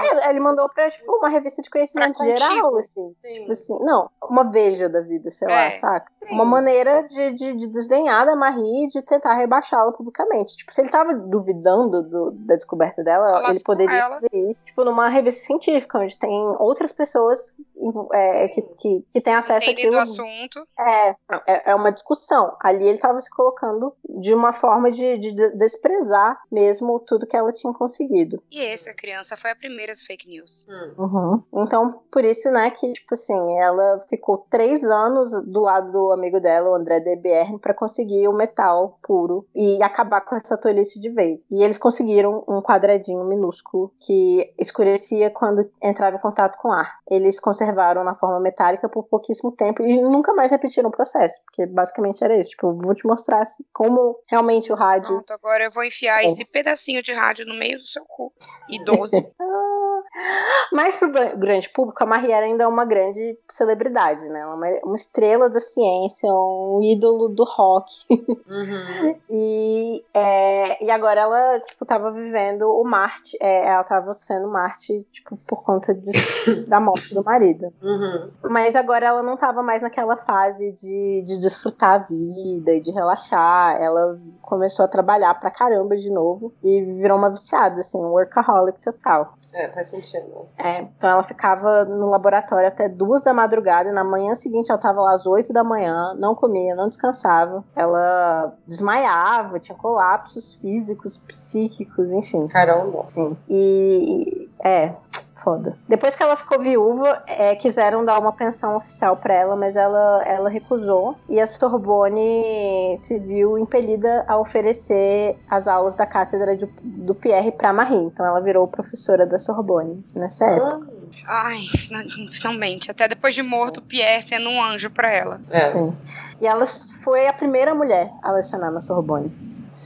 É, ele mandou para tipo uma revista de conhecimento geral, assim. Tipo assim, não, uma veja da vida, sei é. Saca? Sim. Uma maneira de, de, de, desdenhar da Marie e de tentar rebaixá-la publicamente. Tipo, se ele tava duvidando do, da descoberta dela, ele poderia ela. fazer isso, tipo, numa revista científica, onde tem outras pessoas é, que, que, que têm acesso àquilo. do assunto. É, é, é, uma discussão. Ali ele tava se colocando de uma forma de, de desprezar mesmo tudo que ela tinha conseguido. E essa criança foi a primeira das fake news. Hum. Uhum. Então, por isso, né, que, tipo assim, ela ficou três anos do lado do amigo dela, o André DBR, para conseguir o metal puro e acabar com essa tolice de vez. E eles conseguiram um quadradinho minúsculo que escurecia quando entrava em contato com ar. Eles conservaram na forma metálica por pouquíssimo tempo e nunca mais repetiram o processo, porque basicamente era isso. Tipo, vou te mostrar como realmente o rádio. Pronto, agora eu vou enfiar é. esse pedacinho de rádio no meio do seu cu. Idoso. Mas pro grande público, a Marielle ainda é uma grande celebridade, né? Uma, uma estrela da ciência, um ídolo do rock. Uhum. e, é, e agora ela, tipo, tava vivendo o Marte. É, ela tava sendo Marte, tipo, por conta de, da morte do marido. Uhum. Mas agora ela não tava mais naquela fase de, de desfrutar a vida e de relaxar. Ela começou a trabalhar pra caramba de novo e virou uma viciada, assim, um workaholic total. É, faz sentido. É, então ela ficava no laboratório até duas da madrugada e na manhã seguinte ela tava lá às oito da manhã, não comia, não descansava. Ela desmaiava, tinha colapsos físicos, psíquicos, enfim. Caramba. Sim. E, é, foda. Depois que ela ficou viúva, é, quiseram dar uma pensão oficial para ela, mas ela, ela recusou. E a Sorbonne se viu impelida a oferecer as aulas da cátedra de, do Pierre para Marie. Então ela virou professora da Sorbonne nessa ah. época. Ai, finalmente. Até depois de morto, Pierre sendo um anjo para ela. É. Sim. E ela foi a primeira mulher a lecionar na Sorbonne.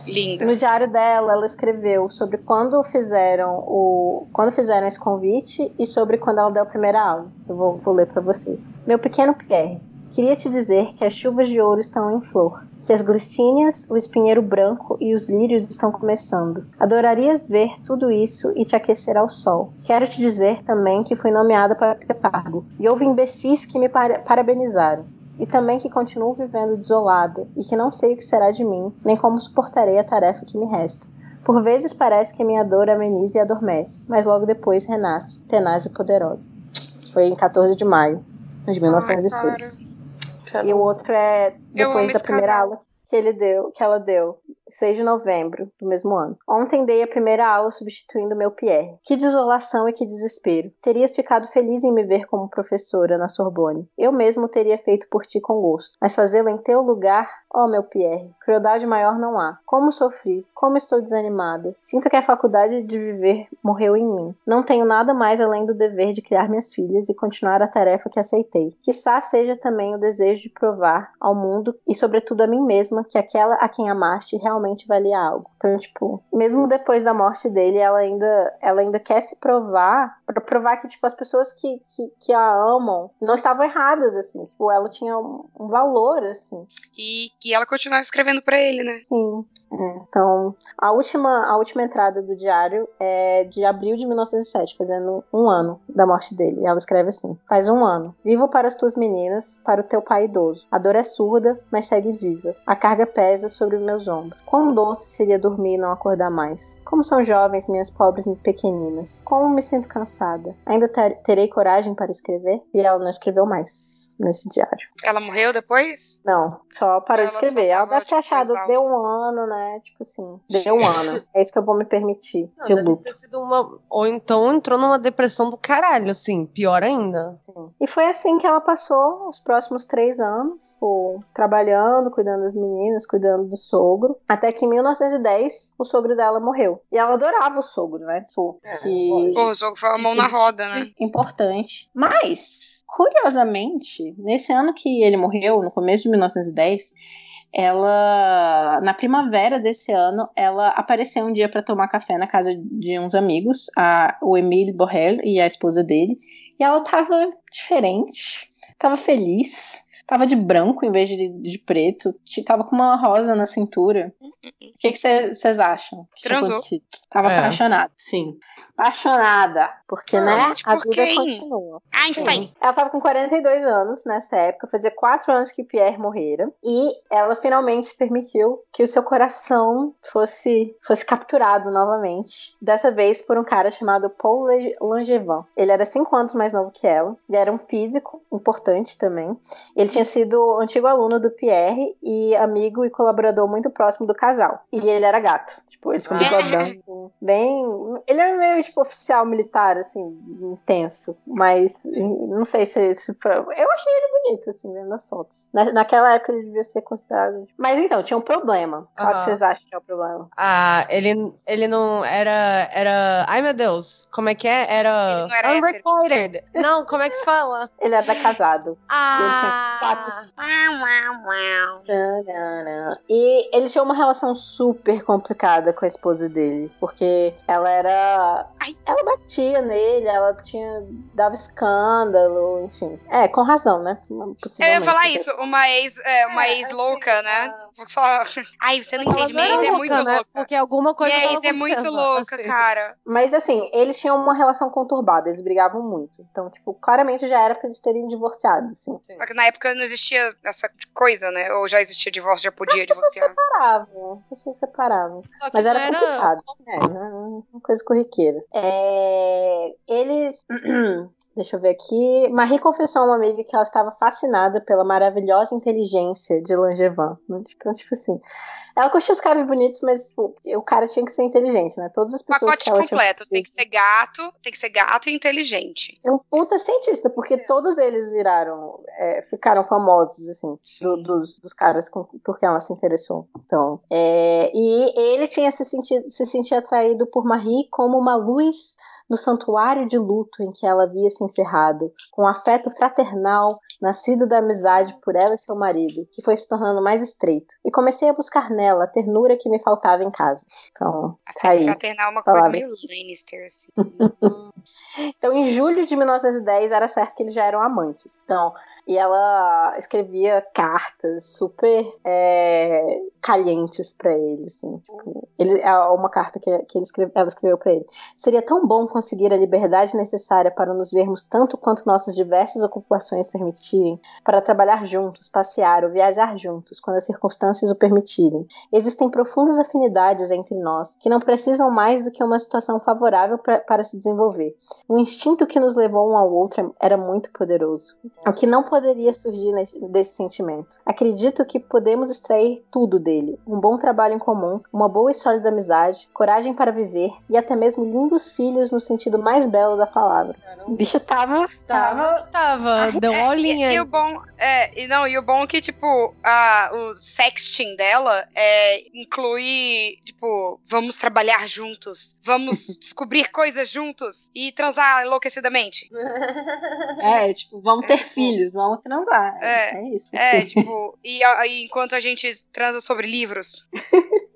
Linda. No diário dela, ela escreveu sobre quando fizeram o quando fizeram esse convite e sobre quando ela deu a primeira aula. Eu vou, vou ler para vocês. Meu pequeno Pierre, queria te dizer que as chuvas de ouro estão em flor, que as glicínias, o espinheiro branco e os lírios estão começando. Adorarias ver tudo isso e te aquecer ao sol. Quero te dizer também que fui nomeada para Prepargo, e houve imbecis que me parabenizaram e também que continuo vivendo desolada e que não sei o que será de mim, nem como suportarei a tarefa que me resta. Por vezes parece que minha dor ameniza e adormece, mas logo depois renasce, tenaz e poderosa. Isso foi em 14 de maio de 1906. Ai, e o outro é depois da primeira aula que ele deu, que ela deu, 6 de novembro do mesmo ano. Ontem dei a primeira aula substituindo meu Pierre. Que desolação e que desespero. Terias ficado feliz em me ver como professora na Sorbonne. Eu mesmo teria feito por ti com gosto, mas fazê-lo em teu lugar, Oh, meu Pierre, crueldade maior não há. Como sofri, como estou desanimada. Sinto que a faculdade de viver morreu em mim. Não tenho nada mais além do dever de criar minhas filhas e continuar a tarefa que aceitei. Quizá seja também o desejo de provar ao mundo e, sobretudo, a mim mesma que aquela a quem amaste realmente valia algo. Então, tipo, mesmo depois da morte dele, ela ainda, ela ainda quer se provar para provar que, tipo, as pessoas que, que, que, a amam não estavam erradas, assim. Tipo, ela tinha um, um valor, assim. E que ela continuava escrevendo para ele, né? Sim. É. Então, a última, a última entrada do diário é de abril de 1907, fazendo um ano da morte dele. E ela escreve assim: Faz um ano. Vivo para as tuas meninas, para o teu pai idoso. A dor é surda, mas segue viva. A carga pesa sobre meus ombros. Quão doce seria dormir e não acordar mais. Como são jovens minhas pobres pequeninas. Como me sinto cansada. Ainda ter, terei coragem para escrever? E ela não escreveu mais nesse diário. Ela morreu depois? Não, só parou de escrever. Ela deve ter achado, deu um ano, né? Tipo assim, deu um ano. É isso que eu vou me permitir. Não, de luto. Uma... Ou então entrou numa depressão do caralho, assim, pior ainda. Sim. E foi assim que ela passou os próximos três anos, tipo, trabalhando, cuidando das meninas, cuidando do sogro. Até que em 1910 o sogro dela morreu. E ela adorava o sogro, né? Tipo, é, que... Pô, o sogro foi a mão na roda, né? Importante. Mas, curiosamente, nesse ano que ele morreu, no começo de 1910, ela na primavera desse ano ela apareceu um dia para tomar café na casa de uns amigos a, o Emile Borrell e a esposa dele e ela tava diferente tava feliz tava de branco em vez de, de preto tava com uma rosa na cintura o que vocês acham Transou. tava é. apaixonada sim apaixonada. Porque, não, né, a vida quem? continua. Einstein. Sim. Ela tava com 42 anos nessa época, fazia 4 anos que Pierre morrera. E ela finalmente permitiu que o seu coração fosse, fosse capturado novamente. Dessa vez por um cara chamado Paul Langevin. Ele era 5 anos mais novo que ela. Ele era um físico importante também. Ele tinha sido antigo aluno do Pierre e amigo e colaborador muito próximo do casal. E ele era gato. Tipo, ele tinha um bigodão. Bem. Ele era meio tipo, oficial militar, assim, intenso. Mas não sei se, se. Eu achei ele bonito, assim, vendo as fotos. Na, naquela época ele devia ser considerado. Mas então, tinha um problema. Qual que vocês acham que é o problema? Ah, ele, ele não era. era. Ai meu Deus, como é que é? Era. Ele não era Unrecorded. Não, como é que fala? ele era casado. Ah. E ele tinha quatro. E ele tinha uma relação super complicada com a esposa dele. Porque ela era. Ela batia nele, ela tinha. dava escândalo, enfim. É, com razão, né? Eu ia falar isso, uma ex, é, uma é, ex louca, né? Só... Ai, você não entende, ex é muito né? louca. Porque alguma coisa. Ex é muito louca, assim. cara. Mas assim, eles tinham uma relação conturbada, eles brigavam muito. Então, tipo, claramente já era pra eles terem divorciado, assim. Porque na época não existia essa coisa, né? Ou já existia divórcio, já podia divorciar. As pessoas separavam, as pessoas separavam. Mas era, era complicado. É, uma coisa corriqueira. É, eles. Deixa eu ver aqui. Marie confessou a uma amiga que ela estava fascinada pela maravilhosa inteligência de Langevin. Então, tipo assim. Ela curtia os caras bonitos, mas tipo, o cara tinha que ser inteligente, né? Todas as pessoas Pacote que ela completo. Tem que ser gato, tem que ser gato e inteligente. É um puta cientista, porque todos eles viraram, é, ficaram famosos, assim, do, dos, dos caras com, porque ela se interessou. Então, é, e ele tinha se sentido, se sentia atraído por Marie como uma luz no santuário de luto em que ela havia se encerrado, com um afeto fraternal nascido da amizade por ela e seu marido, que foi se tornando mais estreito. E comecei a buscar nela a ternura que me faltava em casa. Então, tá aí. Fraternal é uma coisa meio Lannister, assim. então, em julho de 1910, era certo que eles já eram amantes. Então, e ela escrevia cartas super é, calientes para ele, assim. Tipo, ele, é uma carta que, que ele escreve, ela escreveu para ele. Seria tão bom conseguir a liberdade necessária para nos vermos tanto quanto nossas diversas ocupações permitirem, para trabalhar juntos, passear ou viajar juntos, quando as circunstâncias o permitirem. Existem profundas afinidades entre nós, que não precisam mais do que uma situação favorável pra, para se desenvolver. O instinto que nos levou um ao outro era muito poderoso. O que não poderia surgir desse sentimento? Acredito que podemos extrair tudo dele: um bom trabalho em comum, uma boa e sólida amizade, coragem para viver e até mesmo lindos filhos nos sentido mais belo da palavra. O bicho tava. Tava, tava. Deu É, aulinha. E, e o bom, é, e não, e o bom é que, tipo, a, o sexting dela é, inclui, tipo, vamos trabalhar juntos, vamos descobrir coisas juntos e transar enlouquecidamente. É, tipo, vamos ter filhos, vamos transar. É, É isso. É, tipo, e, a- e enquanto a gente transa sobre livros.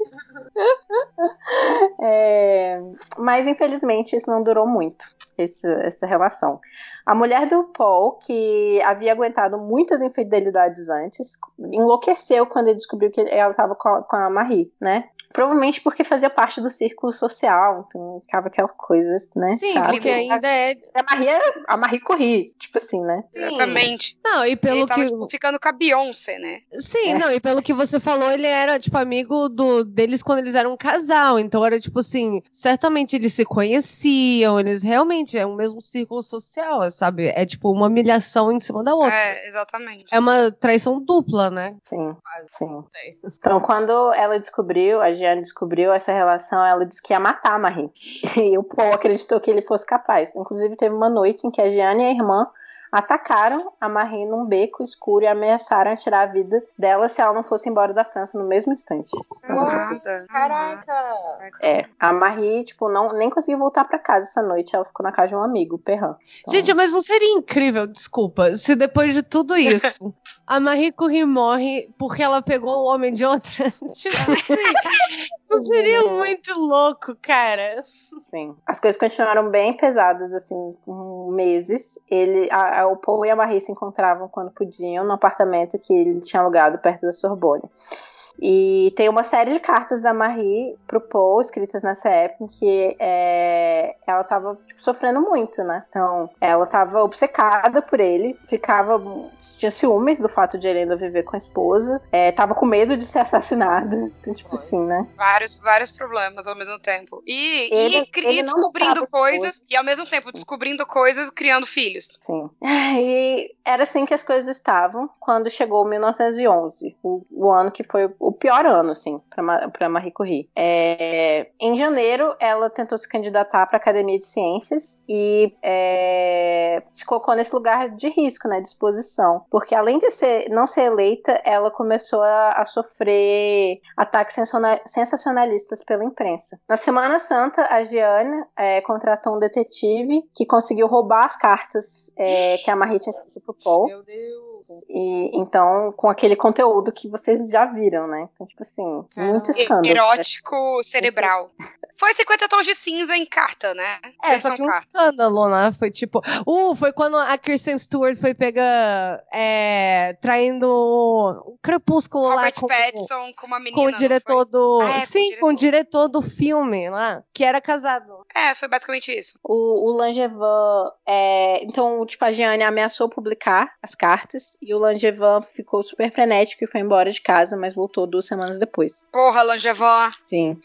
É, mas infelizmente isso não durou muito, esse- essa relação. A mulher do Paul, que havia aguentado muitas infidelidades antes, enlouqueceu quando ele descobriu que ela estava com, a- Marie, né? Provavelmente porque fazia parte do círculo social, então ficava aquela coisa, né? Sim, chata. porque ainda é. A Marie, era- a Marie corria, tipo assim, né? Exatamente. Não, e pelo Ele tava, que. tipo, ficando com a Beyoncé, né? Sim, É. não, e pelo que você falou, ele era, tipo, amigo do, deles quando eles eram um casal. Então era, tipo assim, certamente eles se conheciam, eles realmente é o mesmo círculo social, sabe? É tipo uma humilhação em cima da outra. É, exatamente. É uma traição dupla, né? Sim, sim. Então, quando ela descobriu, a Jeanne descobriu essa relação, ela disse que ia matar a Marie. E o Paul acreditou que ele fosse capaz. Inclusive, teve uma noite em que a Jeanne e a irmã atacaram a Marie num beco escuro e ameaçaram tirar a vida dela se ela não fosse embora da França no mesmo instante. Caraca! É, a Marie, tipo, não, nem conseguiu voltar pra casa essa noite. Ela ficou na casa de um amigo, o Perrin. Então, Gente, mas não seria incrível, desculpa, se depois de tudo isso, a Marie Curie morre porque ela pegou o homem de outra? tipo assim, não seria muito louco, cara? Sim. As coisas continuaram bem pesadas, assim, meses. Ele, a, a- o Paul e a Marie se encontravam quando podiam no apartamento que ele tinha alugado perto da Sorbonne. E tem uma série de cartas da Marie pro Paul, escritas nessa época, em que é, ela tava tipo, sofrendo muito, né? Então, ela tava obcecada por ele, ficava. tinha ciúmes do fato de ele ainda viver com a esposa, é, tava com medo de ser assassinada. Então, tipo assim, né? Vários, vários problemas ao mesmo tempo. E, Ele- e, ele e descobrindo coisas. e ao mesmo tempo descobrindo coisas, criando filhos. Sim. E era assim que as coisas estavam quando chegou 1911, o, o ano que foi o pior ano, assim, pra Marie Curie. É, em janeiro, ela tentou se candidatar para a Academia de Ciências e é, se colocou nesse lugar de risco, né, de exposição. Porque além de ser, não ser eleita, ela começou a, a sofrer ataques sensacionalistas pela imprensa. Na Semana Santa, a Gianna é, contratou um detetive que conseguiu roubar as cartas é, que a Marie tinha escrito pro Paul. Meu Deus. E, então, com aquele conteúdo que vocês já viram, né? Então, tipo assim, muito E- escândalo. Erótico cerebral. Foi 50 tons de cinza em carta, né? É, Versão só que um carta. escândalo, né? Foi tipo. Uh, foi quando a Kirsten Stewart foi pegar. É, traindo o Crepúsculo lá Robert com, Pattinson com uma menina. com o diretor do. Ah, é, com o sim, com o diretor do filme lá, que era casado. É, foi basicamente isso. O, o Langevin, é, então, tipo, a Gianni ameaçou publicar as cartas e o Langevin ficou super frenético e foi embora de casa, mas voltou duas semanas depois. Porra, Langevin. Sim.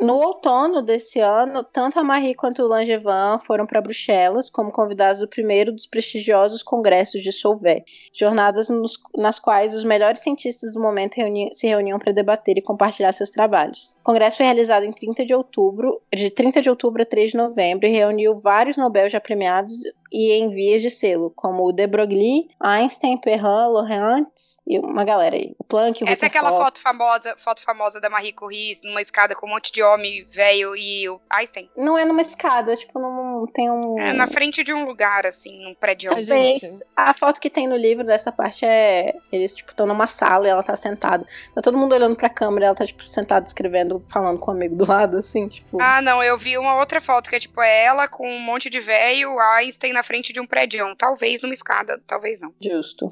No outono desse ano, tanto a Marie quanto o Langevin foram para Bruxelas como convidados do primeiro dos prestigiosos congressos de Solvay, jornadas nos- nas quais os melhores cientistas do momento reuni- se reuniam para debater e compartilhar seus trabalhos. O congresso foi realizado em 30 de outubro, de 30 de outubro a 3 de novembro, e reuniu vários Nobel já premiados e em vias de selo, como o de Broglie, Einstein, Perrin, Lorentz e uma galera aí. O Planck, o Essa é aquela Rutherford. foto famosa, foto famosa da Marie Curie numa escada com um monte de homem velho e o Einstein. Não é numa escada, tipo, tem um. É na frente de um lugar, assim, num prédio. Talvez. A foto que tem no livro dessa parte é. Eles, tipo, estão numa sala e ela tá sentada. Tá todo mundo olhando pra câmera e ela tá, tipo, sentada escrevendo, falando com o amigo do lado, assim, tipo. Ah, não, eu vi uma outra foto que é tipo é ela com um monte de velho, Einstein na frente de um prédio. Talvez numa escada, talvez não. Justo.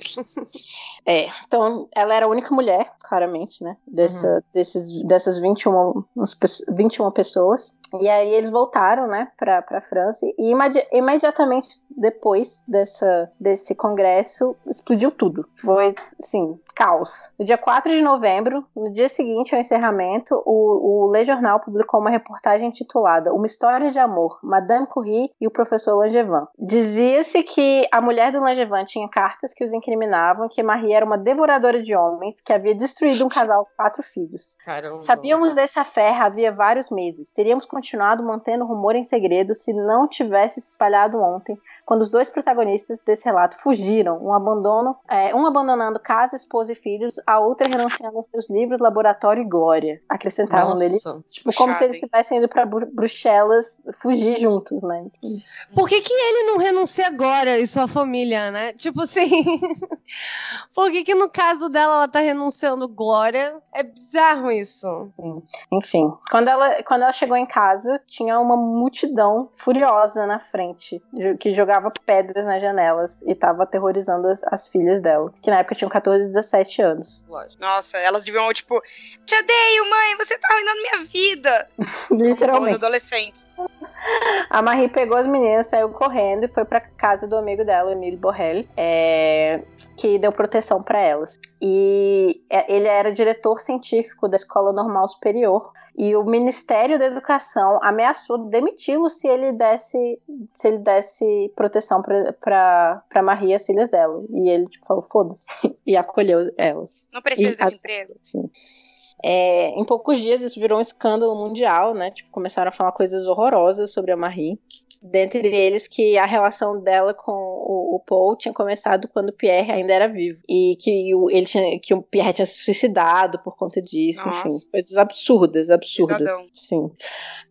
é, então ela era a única mulher, claramente, né? Dessa, desses, dessas 21, umas pe- 21 pessoas. E aí eles voltaram, né, pra, pra França. E imedi- imediatamente depois dessa, desse congresso, explodiu tudo. Foi, assim, caos. No dia 4 de novembro, no dia seguinte ao encerramento, o, o Le Jornal publicou uma reportagem intitulada Uma História de Amor, Madame Curie e o Professor Langevin. Dizia-se que a mulher do Langevin tinha cartas que os incriminavam que Marie era uma devoradora de homens que havia destruído um casal com quatro filhos. Caramba. Sabíamos dessa fé havia vários meses. Teríamos continuado mantendo o rumor em segredo se não tivesse se espalhado ontem, quando os dois protagonistas desse relato fugiram, um, abandono, é, um abandonando casa, esposa e filhos, a outra renunciando aos seus livros, laboratório e glória. Acrescentavam nele, tipo, como se eles estivessem indo para Bruxelas fugir juntos, né? Por que, que ele não renuncia agora e sua família, né? Tipo assim. Por que, que no caso dela ela tá renunciando glória? É bizarro isso. Sim. Enfim, quando ela, quando ela chegou em casa, tinha uma multidão furiosa na frente que jogava pedras nas janelas e tava aterrorizando as, as filhas dela, que na época tinham 14 e 17 anos. Nossa, elas deviam, tipo, te odeio, mãe, você tá arruinando minha vida. Literalmente. adolescentes. A Marie pegou as meninas, saiu correndo e foi pra casa do amigo dela, Emile Borrell, é, que deu proteção para elas. E é, ele era diretor científico da Escola Normal Superior e o Ministério da Educação ameaçou demiti-lo se ele desse se ele desse proteção para Maria as filhas dela. E ele tipo, falou foda-se e acolheu elas. Não precisa e, desse as, emprego. Sim. É, em poucos dias isso virou um escândalo mundial, né? Tipo, começaram a falar coisas horrorosas sobre a Marie. Dentre eles que a relação dela com o, o, Paul tinha começado quando o Pierre ainda era vivo. E que o, ele tinha, que o Pierre tinha se suicidado por conta disso, Nossa. enfim. Coisas absurdas, absurdas. Pesadão. Sim.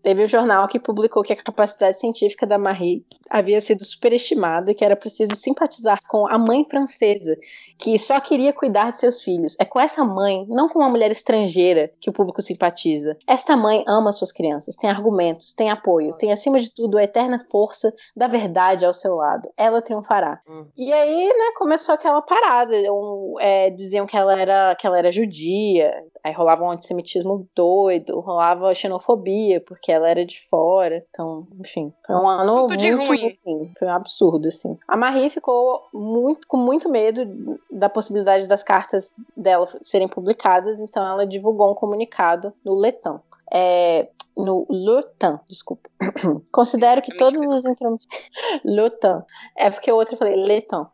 Teve um jornal que publicou que a capacidade científica da Marie havia sido superestimada e que era preciso simpatizar com a mãe francesa, que só queria cuidar de seus filhos. É com essa mãe, não com uma mulher estrangeira, que o público simpatiza. Esta mãe ama suas crianças, tem argumentos, tem apoio, tem acima de tudo a eterna força da verdade ao seu lado. Ela triunfará. Hum. E aí, né, começou aquela parada. Um, é, diziam que ela era que ela era judia. Aí rolava um antissemitismo doido, rolava xenofobia, porque ela era de fora. Então, enfim, foi um ano Tudo muito ruim. ruim. Foi um absurdo, assim. A Marie ficou muito, com muito medo da possibilidade das cartas dela serem publicadas, então ela divulgou um comunicado no Letão. É, no Lutan, desculpa. Considero que todos os instrumentos. Lutan. É porque o outro eu falei Leton.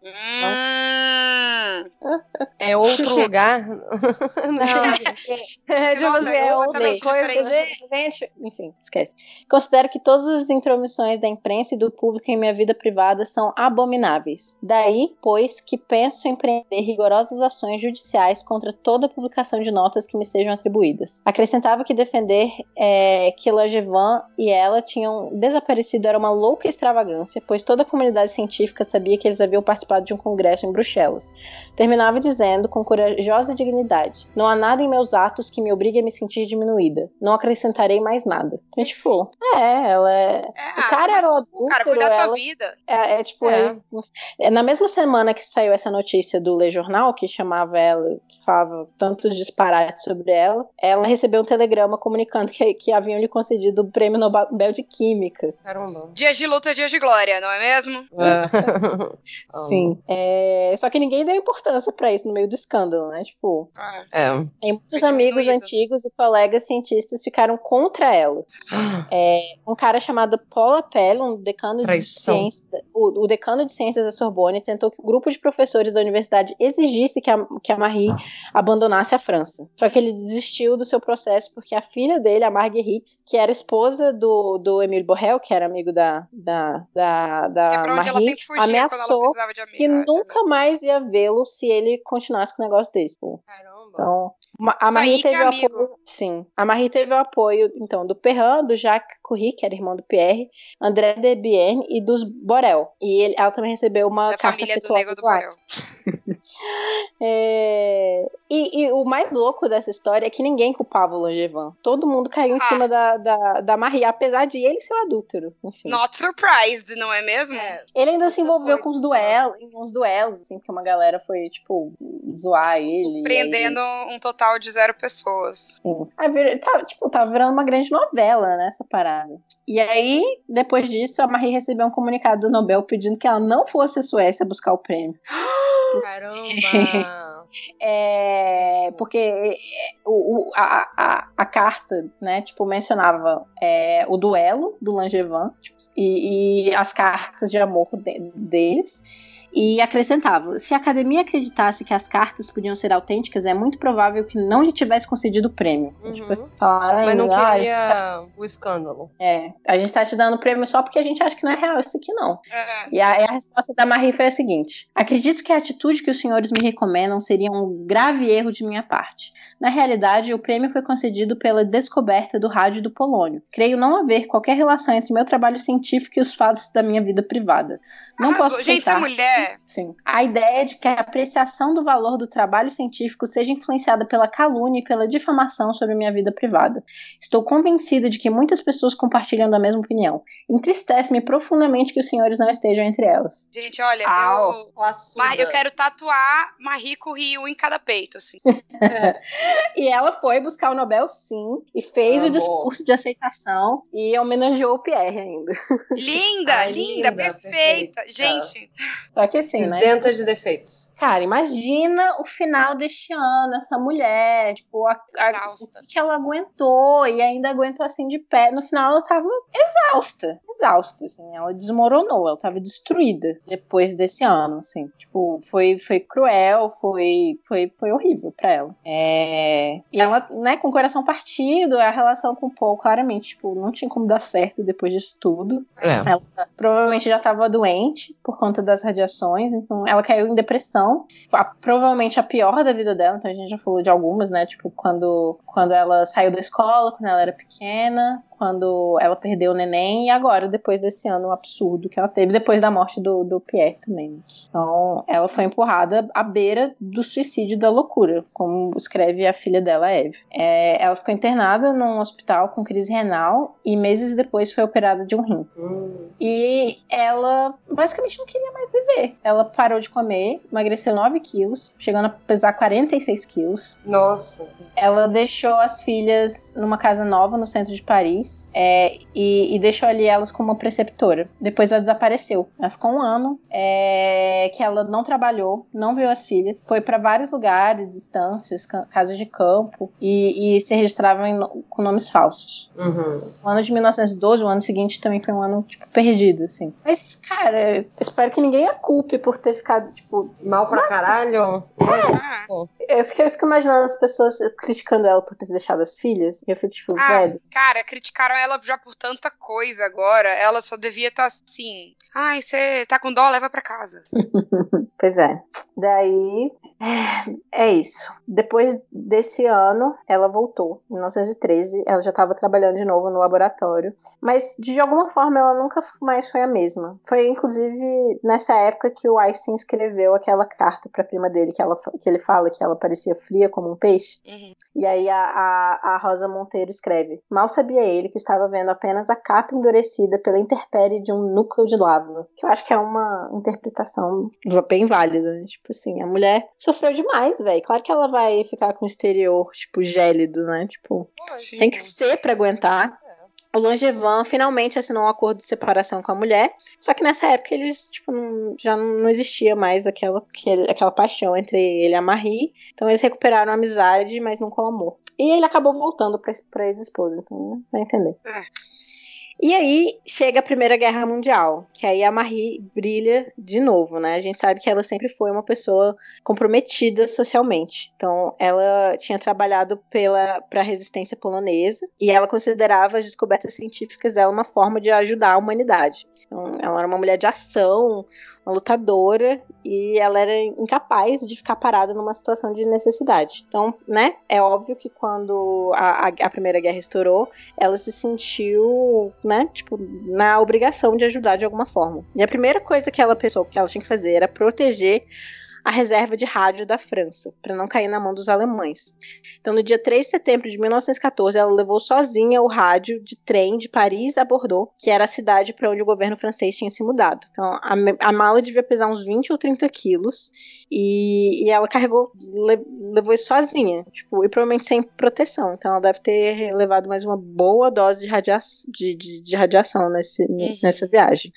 É outro lugar? Não, é, tipo assim, é outra coisa. Gente, enfim, esquece. Considero que todas as intromissões da imprensa e do público em minha vida privada são abomináveis. Daí, pois, que penso em empreender rigorosas ações judiciais contra toda publicação de notas que me sejam atribuídas. Acrescentava que defender é, que Langevin e ela tinham desaparecido era uma louca extravagância, pois toda a comunidade científica sabia que eles haviam participado de um congresso em Bruxelas. Terminava dizendo, com corajosa dignidade: Não há nada em meus atos que me obrigue a me sentir diminuída. Não acrescentarei mais nada. Então, tipo, é, ela é. é o cara era o adulto. Cara, cuidar da tua vida. É, é tipo, é. É, na mesma semana que saiu essa notícia do Le Jornal, que chamava ela, que falava tantos disparates sobre ela, ela recebeu um telegrama comunicando que, que haviam lhe concedido o prêmio Nobel de Química. Caramba. Dias de luta, dias de glória, não é mesmo? É. Sim. É, só que ninguém deu importância para isso no meio do escândalo, né? Tipo, é. tem muitos amigos antigos e colegas cientistas ficaram contra ela. é, um cara chamado Paul Appel, um decano Traição. de ciências, o, o, decano de ciências da Sorbonne, tentou que o um grupo de professores da universidade exigisse que a, que a Marie abandonasse a França. Só que ele desistiu do seu processo porque a filha dele, a Marguerite, que era esposa do, do Emile Borrell, que era amigo da, da, da, da é Marie, ameaçou que nunca mais ia vê-lo se ele continuasse com o negócio desse. Caramba. Então, a Marie teve é o apoio. Sim. A Marie teve o apoio, então, do Perrin, do Jacques Curie, que era irmão do Pierre, André Debienne e dos Borel. E ele, ela também recebeu uma da carta família do Nego do Borel. é... e, e, o mais louco dessa história é que ninguém culpava o Langevin. Todo mundo caiu em ah. cima da, da, da Marie, apesar de ele ser o adúltero. Enfim. Not surprised, não é mesmo? É. Ele ainda se envolveu com uns duelos, em uns duelos, assim, porque uma galera foi, tipo, zoar ele. Surpreendendo aí... um total de zero pessoas. Sim. Aí, tá, tipo, tava virando uma grande novela, né, essa parada. E aí, depois disso, a Marie recebeu um comunicado do Nobel pedindo que ela não fosse à Suécia buscar o prêmio. Caramba! É, porque é, o, o, a, a, a, carta, né, tipo, mencionava é, o duelo do Langevin tipo, e, e, as cartas de amor de, deles e acrescentava: se a academia acreditasse que as cartas podiam ser autênticas, é muito provável que não lhe tivesse concedido o prêmio. Uhum. Tipo, falaram, Mas não ah, queria tá... o escândalo. É, a gente tá te dando o prêmio só porque a gente acha que não é real isso aqui, não. É. E a, a, resposta da Marie foi a seguinte: acredito que a atitude que os senhores me recomendam seria um grave erro de minha parte. Na realidade, o prêmio foi concedido pela descoberta do rádio do polônio. Creio não haver qualquer relação entre meu trabalho científico e os fatos da minha vida privada. Não Arrasou. posso Gente, essa mulher. Sim. A ideia de que a apreciação do valor do trabalho científico seja influenciada pela calúnia e pela difamação sobre minha vida privada. Estou convencida de que muitas pessoas compartilham da mesma opinião. Entristece-me profundamente que os senhores não estejam entre elas. Gente, olha, eu, eu quero tatuar Marico Rio em cada peito, assim. e ela foi buscar o Nobel, sim, e fez Amor. o discurso de aceitação e homenageou o Pierre ainda. Linda, Ai, linda, linda, perfeita. perfeita. Gente. Só que assim, né? Isenta de defeitos. Cara, imagina o final deste ano, essa mulher, tipo, a, a, o que ela aguentou e ainda aguentou assim de pé. No final ela tava exausta, exausta, assim, ela desmoronou, ela tava destruída depois desse ano, assim. Tipo, foi, foi cruel, foi, foi, foi horrível pra ela. É... E ela, né, com o coração partido, a relação com o Paul, claramente, tipo, não tinha como dar certo depois disso tudo. É. Ela provavelmente já tava doente por conta das radiações, então ela caiu em depressão, a, provavelmente a pior da vida dela, então a gente já falou de algumas, né, tipo, quando, quando ela saiu da escola, quando ela era pequena, quando ela perdeu o neném e agora, depois desse ano absurdo que ela teve, depois da morte do, do Pierre também. Então, ela foi empurrada à beira do suicídio da loucura, como escreve a filha dela, Eve. É, ela ficou internada num hospital com crise renal e meses depois foi operada de um rim. Hum. E ela basicamente não queria mais viver. Ela parou de comer, emagreceu 9 quilos, chegando a pesar 46 quilos. Nossa! Ela deixou as filhas numa casa nova no centro de Paris é, e, e, deixou ali elas como preceptora. Depois ela desapareceu. Ela ficou um ano é, que ela não trabalhou, não viu as filhas, foi para vários lugares, instâncias, casas de campo e, e se registrava em, com nomes falsos. Uhum. O ano de 1912, o ano seguinte também foi um ano tipo perdido, assim. Mas cara, espero que ninguém a culpe por ter ficado tipo mal pra caralho. É. Eu, fico, eu fico imaginando as pessoas criticando ela por ter deixado as filhas. E eu fico tipo, ah, velho. Cara, criticar criticaram ela já por tanta coisa agora. Ela só devia estar tá assim. Ai, você tá com dó, leva pra casa. pois é. Daí. É, é isso. Depois desse ano, ela voltou. Em 1913, ela já estava trabalhando de novo no laboratório. Mas, de alguma forma, ela nunca mais foi a mesma. Foi, inclusive, nessa época que o Einstein escreveu aquela carta pra prima dele, que, ela, que ele fala que ela parecia fria como um peixe. Uhum. E aí a, a, a Rosa Monteiro escreve: Mal sabia ele ele que estava vendo apenas a capa endurecida pela intempérie de um núcleo de lava. Que eu acho que é uma interpretação bem válida. Né? Tipo assim, a mulher sofreu demais, velho. Claro que ela vai ficar com o exterior, tipo, gélido, né? Tipo, tem que ser para aguentar. O Longevan finalmente assinou um acordo de separação com a mulher, só que nessa época eles, tipo, não, já não existia mais aquela, aquela paixão entre ele e a Marie, então eles recuperaram a amizade, mas não com o amor. E ele acabou voltando pra, pra ex-esposa, então vai entender. É. E aí chega a Primeira Guerra Mundial, que aí a Marie brilha de novo, né? A gente sabe que ela sempre foi uma pessoa comprometida socialmente. Então, ela tinha trabalhado pela para a resistência polonesa e ela considerava as descobertas científicas dela uma forma de ajudar a humanidade. Então, ela era uma mulher de ação, uma lutadora e ela era incapaz de ficar parada numa situação de necessidade. Então, né? É óbvio que quando a, a, Primeira Guerra estourou, ela se sentiu né, tipo, na obrigação de ajudar de alguma forma. E a primeira coisa que ela pensou que ela tinha que fazer era proteger a reserva de rádio da França, para não cair na mão dos alemães. Então, no dia 3 de setembro de 1914, ela levou sozinha o rádio de trem de Paris a Bordeaux, que era a cidade para onde o governo francês tinha se mudado. Então, a, a mala devia pesar uns 20 ou 30 quilos, e, e ela carregou, le, levou isso sozinha, tipo, e provavelmente sem proteção. Então, ela deve ter levado mais uma boa dose de, radia de, de, de radiação nesse, uhum. nessa viagem.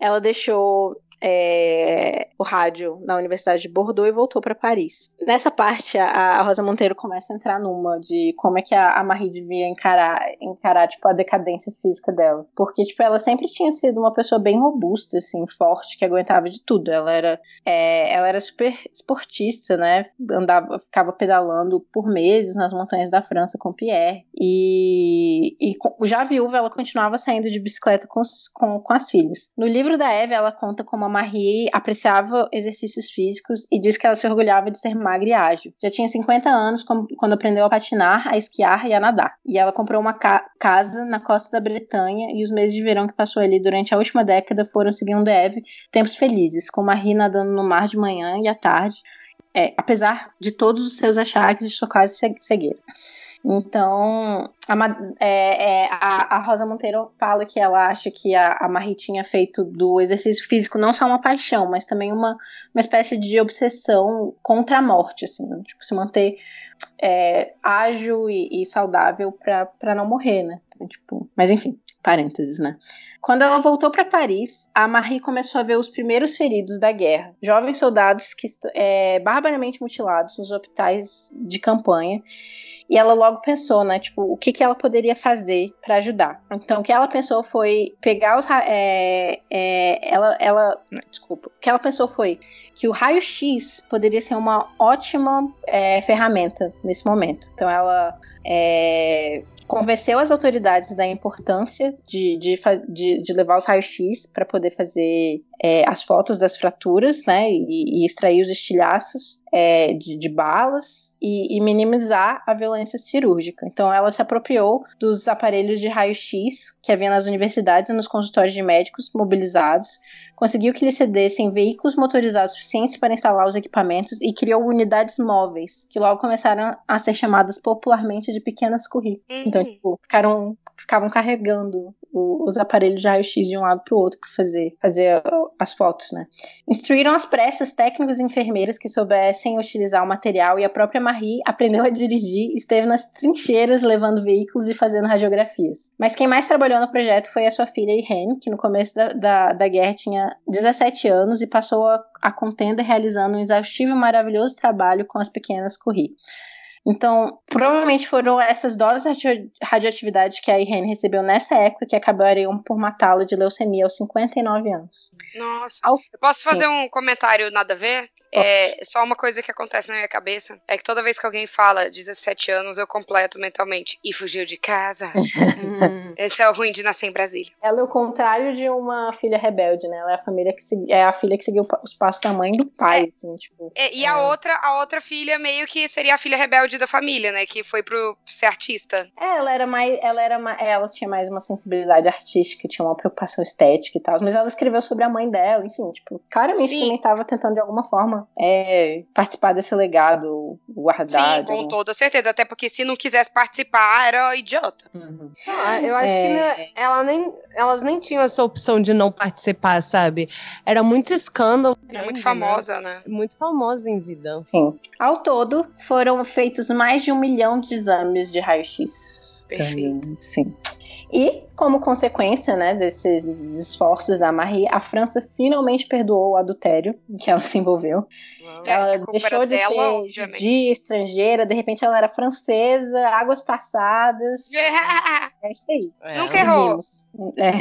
Ela deixou é, o rádio na Universidade de Bordeaux e voltou para Paris. Nessa parte, a, Rosa Monteiro começa a entrar numa de como é que a, a Marie devia encarar, encarar tipo, a decadência física dela. Porque, tipo, ela sempre tinha sido uma pessoa bem robusta, assim, forte, que aguentava de tudo. Ela era, é, ela era super esportista, né? Andava, ficava pedalando por meses nas montanhas da França com Pierre. E, e já viúva, ela continuava saindo de bicicleta com, com, com as filhas. No livro da Eve, ela conta como Marie apreciava exercícios físicos e diz que ela se orgulhava de ser magra e ágil. Já tinha 50 anos quando aprendeu a patinar, a esquiar e a nadar. E ela comprou uma ca casa na costa da Bretanha e os meses de verão que passou ali durante a última década foram, segundo Eve, tempos felizes, com Marie nadando no mar de manhã e à tarde, é, apesar de todos os seus achaques e sua quase cegueira. Então, a, é, é, a, a, Rosa Monteiro fala que ela acha que a, a Marie tinha feito do exercício físico não só uma paixão, mas também uma, uma espécie de obsessão contra a morte, assim, né? tipo, se manter é, ágil e, e saudável para não morrer, né? Então, tipo, mas enfim, parênteses, né? Quando ela voltou para Paris, a Marie começou a ver os primeiros feridos da guerra, jovens soldados que é, barbaramente mutilados nos hospitais de campanha e ela logo pensou, né? Tipo, o que, que ela poderia fazer para ajudar. Então, o que ela pensou foi pegar os. É, é, ela, ela. Desculpa. Que ela pensou foi que o raio-x poderia ser uma ótima é, ferramenta nesse momento. Então, ela é, convenceu as autoridades da importância de, de, de, de levar os raios-x para poder fazer é, as fotos das fraturas, né, e, e extrair os estilhaços é, de, de, balas e, e, minimizar a violência cirúrgica. Então, ela se apropriou dos aparelhos de raio-x que havia nas universidades e nos consultórios de médicos mobilizados, conseguiu que lhe cedessem veículos motorizados suficientes para instalar os equipamentos e criou unidades móveis, que logo começaram a ser chamadas popularmente de pequenas curri. Então, tipo, ficaram, ficavam carregando os aparelhos de raio-x de um lado para o outro para fazer, fazer as fotos, né? Instruíram as pressas técnicos e enfermeiras que soubessem utilizar o material e a própria Marie aprendeu a dirigir, esteve nas trincheiras levando veículos e fazendo radiografias. Mas quem mais trabalhou no projeto foi a sua filha Irene, que no começo da, da, da guerra tinha 17 anos e passou a, a contenda realizando um exaustivo e maravilhoso trabalho com as pequenas Curie. Então, provavelmente foram essas doses de radioatividade que a Irene recebeu nessa época que acabariam por matá-la de leucemia aos 59 anos. Nossa. Ao... Eu posso fazer Sim. um comentário nada a ver? É, só uma coisa que acontece na minha cabeça é que toda vez que alguém fala 17 anos, eu completo mentalmente. E fugiu de casa. hum. Esse é o ruim de nascer em Brasília. Ela é o contrário de uma filha rebelde, né? Ela é a família que se... é a filha que seguiu os passos da mãe e do pai, é. assim, tipo. É, e a outra, a outra filha meio que seria a filha rebelde da família, né? Que foi pro ser artista. É, ela era mais. Ela era mais, ela tinha mais uma sensibilidade artística, tinha uma preocupação estética e tal. Mas ela escreveu sobre a mãe dela, enfim, tipo, claramente Sim. também tava tentando de alguma forma é, participar desse legado guardado. Sim, com toda certeza. Até porque se não quisesse participar, era idiota. Uhum. Ah, eu acho é... que né, ela nem, elas nem tinham essa opção de não participar, sabe? Era muito escândalo. Era muito né? famosa, né? né? Muito famosa em vida. Sim. Ao todo, foram feitos mais de um milhão de exames de raio-x. Perfeito. Sim. E, como consequência né, desses esforços da Marie, a França finalmente perdoou o adultério em que ela se envolveu. É, ela deixou de dela, ser judia, estrangeira, de repente ela era francesa, águas passadas. É, é isso aí. É. Nunca errou. É.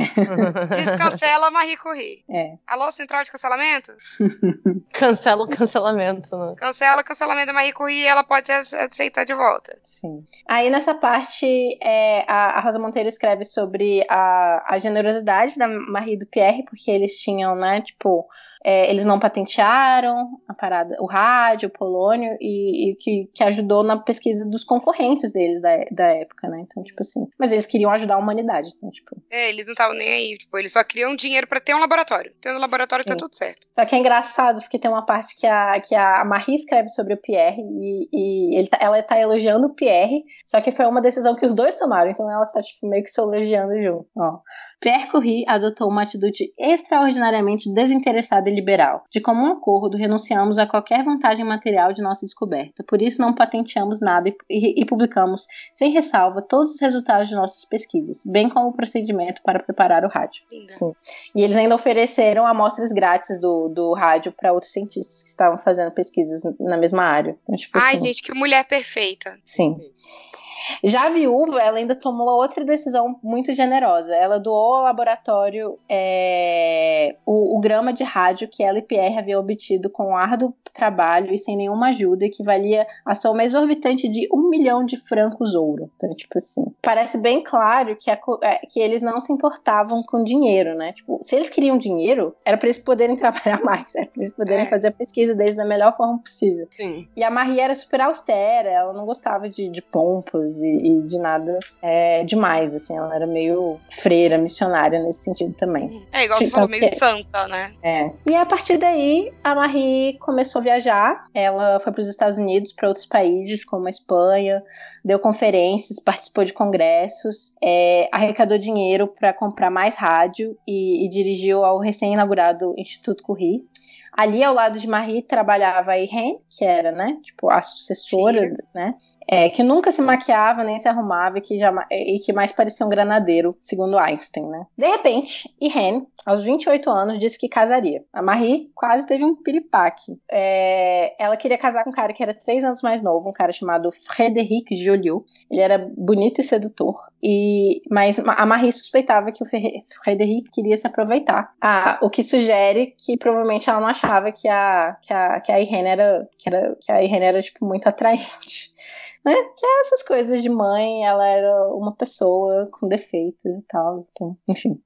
Descancela Marie Curie. É. Alô, central de cancelamento? Cancela o cancelamento, né? Cancela o cancelamento da Marie Curie e ela pode aceitar de volta. Sim. Aí nessa parte, é, a, a Rosa Monteiro escreve sobre a, a generosidade da Marie do Pierre, porque eles tinham, né, tipo, é, eles não patentearam a parada, o rádio, o polônio, e, e, que, que ajudou na pesquisa dos concorrentes deles da, da época, né? Então, tipo assim. Mas eles queriam ajudar a humanidade, então, tipo. É, eles não estavam nem aí, tipo, eles só queriam dinheiro para ter um laboratório. Tendo um laboratório tá tudo certo. Só que é engraçado, porque tem uma parte que a, que a Marie escreve sobre o Pierre, e, e ele tá, ela tá elogiando o Pierre, só que foi uma decisão que os dois tomaram, então ela está, tipo, meio que elogiando junto. Ó. Pierre Curie adotou uma atitude extraordinariamente desinteressada e liberal. De comum acordo, renunciamos a qualquer vantagem material de nossa descoberta. Por isso, não patenteamos nada e, e, e publicamos, sem ressalva, todos os resultados de nossas pesquisas, bem como o procedimento para preparar o rádio. Sim. E eles ainda ofereceram amostras grátis do, do rádio para outros cientistas que estavam fazendo pesquisas na mesma área. Então, tipo, Ai, assim, gente, que mulher perfeita. Sim. Já a viúva, ela ainda tomou outra decisão muito generosa. Ela doou ao laboratório é, o, o, grama de rádio que ela e Pierre haviam obtido com árduo trabalho e sem nenhuma ajuda, que valia a soma exorbitante de um milhão de francos ouro. Então, tipo assim, parece bem claro que, a, é, que eles não se importavam com dinheiro, né? Tipo, se eles queriam dinheiro, era para eles poderem trabalhar mais, era para eles poderem é. fazer a pesquisa deles da melhor forma possível. Sim. E a Marie era super austera, ela não gostava de, de pompas e, e de nada é, demais, assim, ela era meio freira, missionária nesse sentido também. É, igual você falou, meio santa, né? É. E a partir daí, a Marie começou a viajar, ela foi para os Estados Unidos, para outros países, como a Espanha, deu conferências, participou de congressos, é, arrecadou dinheiro para comprar mais rádio e, e dirigiu ao recém-inaugurado Instituto Curie. Ali ao lado de Marie trabalhava a Irene, que era, né, tipo, a sucessora, Sim. né, é, que nunca se maquiava nem se arrumava e que, já, e que mais parecia um granadeiro, segundo Einstein, né. De repente, Irene, aos 28 anos, disse que casaria. A Marie quase teve um piripaque. É, ela queria casar com um cara que era três anos mais novo, um cara chamado Frédéric Joliot. Ele era bonito e sedutor, e, mas a Marie suspeitava que o Frédéric queria se aproveitar. Ah, o que sugere que provavelmente ela não achava que a, que a, que a Irene era, que era, que a Irene era, tipo, muito atraente. Né? Que é essas coisas de mãe, ela era uma pessoa com defeitos e tal. Então, enfim.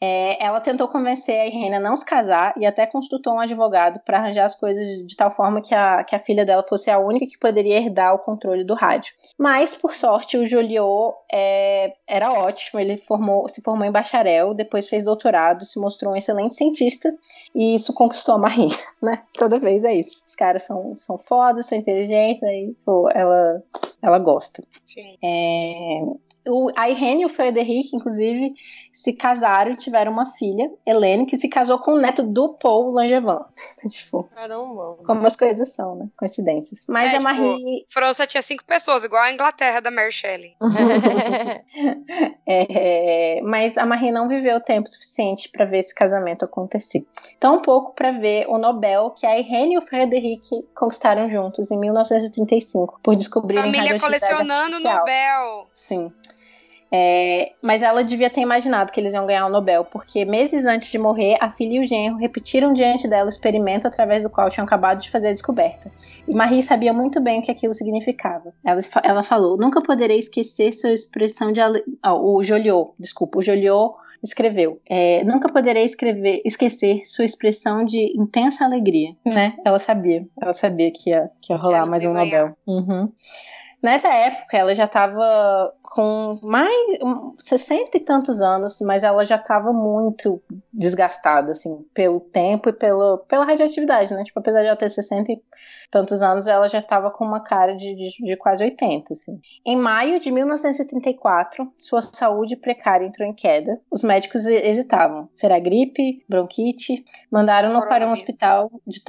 É, ela tentou convencer a Irene a não se casar e até consultou um advogado para arranjar as coisas de tal forma que a, que a filha dela fosse a única que poderia herdar o controle do rádio. Mas, por sorte, o Joliot é, era ótimo, ele formou, se formou em bacharel, depois fez doutorado, se mostrou um excelente cientista e isso conquistou a Marie, né? Toda vez é isso. Os caras são, são fodas, são inteligentes, aí pô, ela, ela gosta. Sim. É, o, a Irene e o Frederic, inclusive, se casaram e tiveram uma filha, Helene, que se casou com o neto do Paul Langevin. tipo, Caramba. Como as coisas são, né? Coincidências. Mas é, a Marie. Tipo, França tinha cinco pessoas, igual a Inglaterra da Mary Shelley. é, mas a Marie não viveu tempo suficiente para ver esse casamento acontecer. Tão pouco para ver o Nobel que a Irene e o Frederic conquistaram juntos em 1935, por descobrirem Família colecionando artificial. Nobel. Sim. É, mas ela devia ter imaginado que eles iam ganhar o Nobel, porque meses antes de morrer, a filha e o genro repetiram diante dela o experimento através do qual tinham acabado de fazer a descoberta. E Marie sabia muito bem o que aquilo significava. Ela, ela falou: Nunca poderei esquecer sua expressão de. Ale... Oh, o Joliot, desculpa, o Joliot escreveu: é, Nunca poderei escrever, esquecer sua expressão de intensa alegria. Né? Ela sabia. Ela sabia que ia, que ia rolar mais um Nobel. Uhum. Nessa época, ela já estava com mais 60 e tantos anos, mas ela já estava muito desgastada, assim, pelo tempo e pelo, pela radioatividade, né? Tipo, apesar de ela ter 60 e tantos anos, ela já estava com uma cara de, de, de, quase 80, assim. Em maio de 1934, sua saúde precária entrou em queda. Os médicos hesitavam. Será gripe? Bronquite? Mandaram-no para um hospital de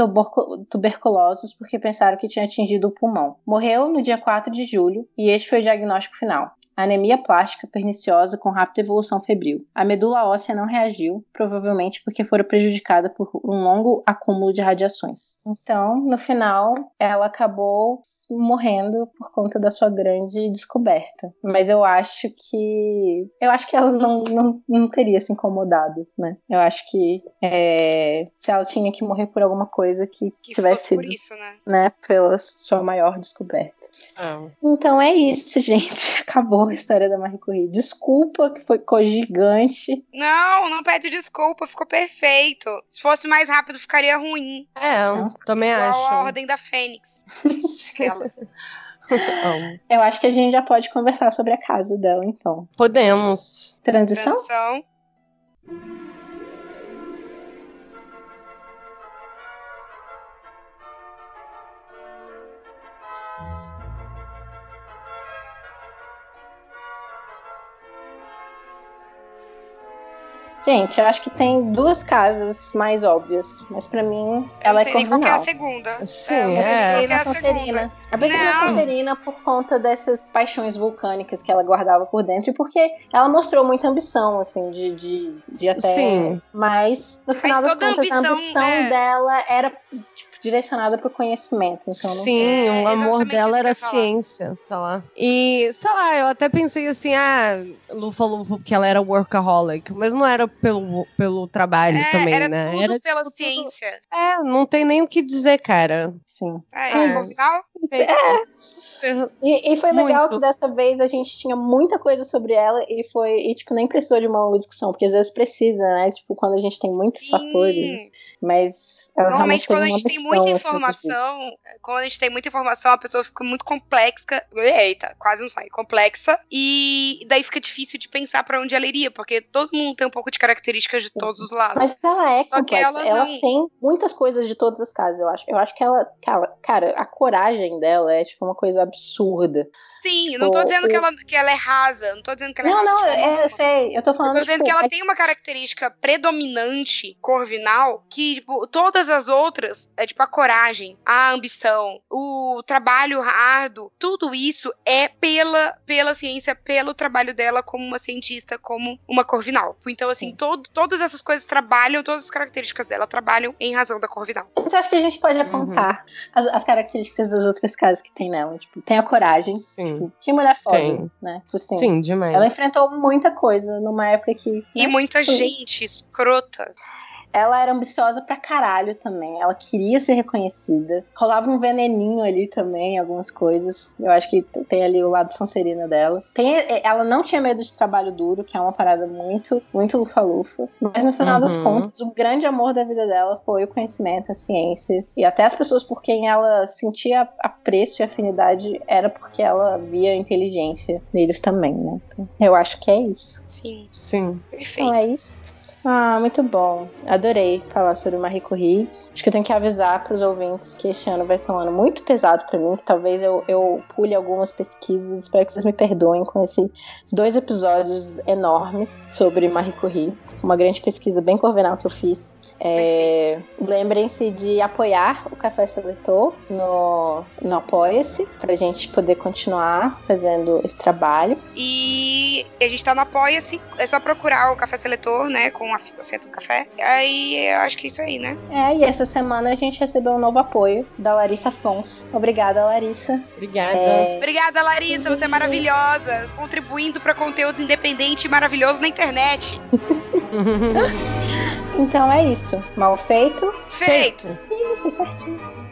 tuberculosos porque pensaram que tinha atingido o pulmão. Morreu no dia 4 de julho e este foi o diagnóstico final anemia plástica perniciosa com rápida evolução febril. A medula óssea não reagiu, provavelmente porque fora prejudicada por um longo acúmulo de radiações. Então, no final, ela acabou morrendo por conta da sua grande descoberta. Mas eu acho que. Eu acho que ela não, não, não teria se incomodado, né? Eu acho que é, se ela tinha que morrer por alguma coisa que, Que tivesse fosse sido. por isso, né? Né, pela sua maior descoberta. Ah. Então é isso, gente. Acabou a história da Marie Curie. Desculpa que foi ficou gigante. Não, não pede desculpa, ficou perfeito. Se fosse mais rápido, ficaria ruim. É, também Igual acho. a Ordem da Fênix. Eu acho que a gente já pode conversar sobre a casa dela, então. Podemos. Transição? Transição. Gente, eu acho que tem duas casas mais óbvias, mas pra mim ela é corvinal. Qual é a segunda? Sim, é. é. A Sonserina. Eu pensei na Sonserina por conta dessas paixões vulcânicas que ela guardava por dentro e porque ela mostrou muita ambição, assim, de, de, de até. Sim. Mas, no final mas das contas, ambição, a ambição é... dela era, tipo, direcionada para o conhecimento. Então Sim, É, o amor dela era ciência, sei lá. E, sei lá, eu até pensei assim, ah, Lu falou que ela era workaholic, mas não era pelo, pelo trabalho É, também, era né? tudo era pela tipo, ciência. É, não tem nem o que dizer, cara. Sim. É, É. é. É. Super- E, e foi legal Muito. que dessa vez a gente tinha muita coisa sobre ela e foi. E, tipo, nem precisou de uma longa discussão, porque às vezes precisa, né? Tipo, quando a gente tem muitos Sim. fatores. Mas Normalmente, quando a gente tem muita assim, informação, quando a gente tem muita informação, a pessoa fica muito complexa. Eita, quase não sai. Complexa. E daí fica difícil de pensar pra onde ela iria, porque todo mundo tem um pouco de características de todos os lados. Mas ela é Só que complexa. ela Ela, não- tem muitas coisas de todas as casas, eu acho. Eu acho que ela, cara, cara, a coragem dela é tipo uma coisa absurda. Sim, não tô Tipo, dizendo que o- ela, que ela é rasa, não tô dizendo que ela Não, é rasa. não, de forma é, eu sei. Eu tô falando Eu tô dizendo tipo, que ela é- tem uma característica predominante, corvinal, que, tipo, todas as outras, é tipo a coragem, a ambição, o trabalho árduo, tudo isso é pela, pela ciência, pelo trabalho dela como uma cientista, como uma corvinal. Então, assim, todo, todas essas coisas trabalham, todas as características dela trabalham em razão da corvinal. Mas eu acho que a gente pode apontar as, as características das outras casas que tem nela. Tipo, tem a coragem. Sim. Tipo, que mulher foda, Tem. né? Tipo assim, Sim, demais. Ela enfrentou muita coisa numa época que. E né, muita foi- gente escrota. Ela era ambiciosa pra caralho também. Ela queria ser reconhecida. Rolava um veneninho ali também, algumas coisas. Eu acho que tem ali o lado sonserina dela. Tem, ela não tinha medo de trabalho duro, que é uma parada muito, muito lufa-lufa. Mas no final das Uhum. contas, o grande amor da vida dela foi o conhecimento, a ciência. E até as pessoas por quem ela sentia apreço e afinidade era porque ela via inteligência neles também, né? Então, eu acho que é isso. Sim, Sim. perfeito. Então é isso. Ah, muito bom. Adorei falar sobre Marie Curie. Acho que eu tenho que avisar para os ouvintes que este ano vai ser um ano muito pesado para mim, que talvez eu, eu pule algumas pesquisas. Espero que vocês me perdoem com esses dois episódios enormes sobre Marie Curie. Uma grande pesquisa bem corvinal que eu fiz. É, Lembrem-se de apoiar o Café Seletor no, no Apoia-se, para a gente poder continuar fazendo esse trabalho. E a gente tá no Apoia-se. É só procurar o Café Seletor, né? Com a- o centro do café. Aí eu acho que é isso aí, né? É, e essa semana a gente recebeu um novo apoio da Larissa Afonso. Obrigada, Larissa. Obrigada. É, Obrigada, Larissa. Você é maravilhosa. Contribuindo para conteúdo independente e maravilhoso na internet. então é isso. Mal feito. Feito. Ih, foi certinho.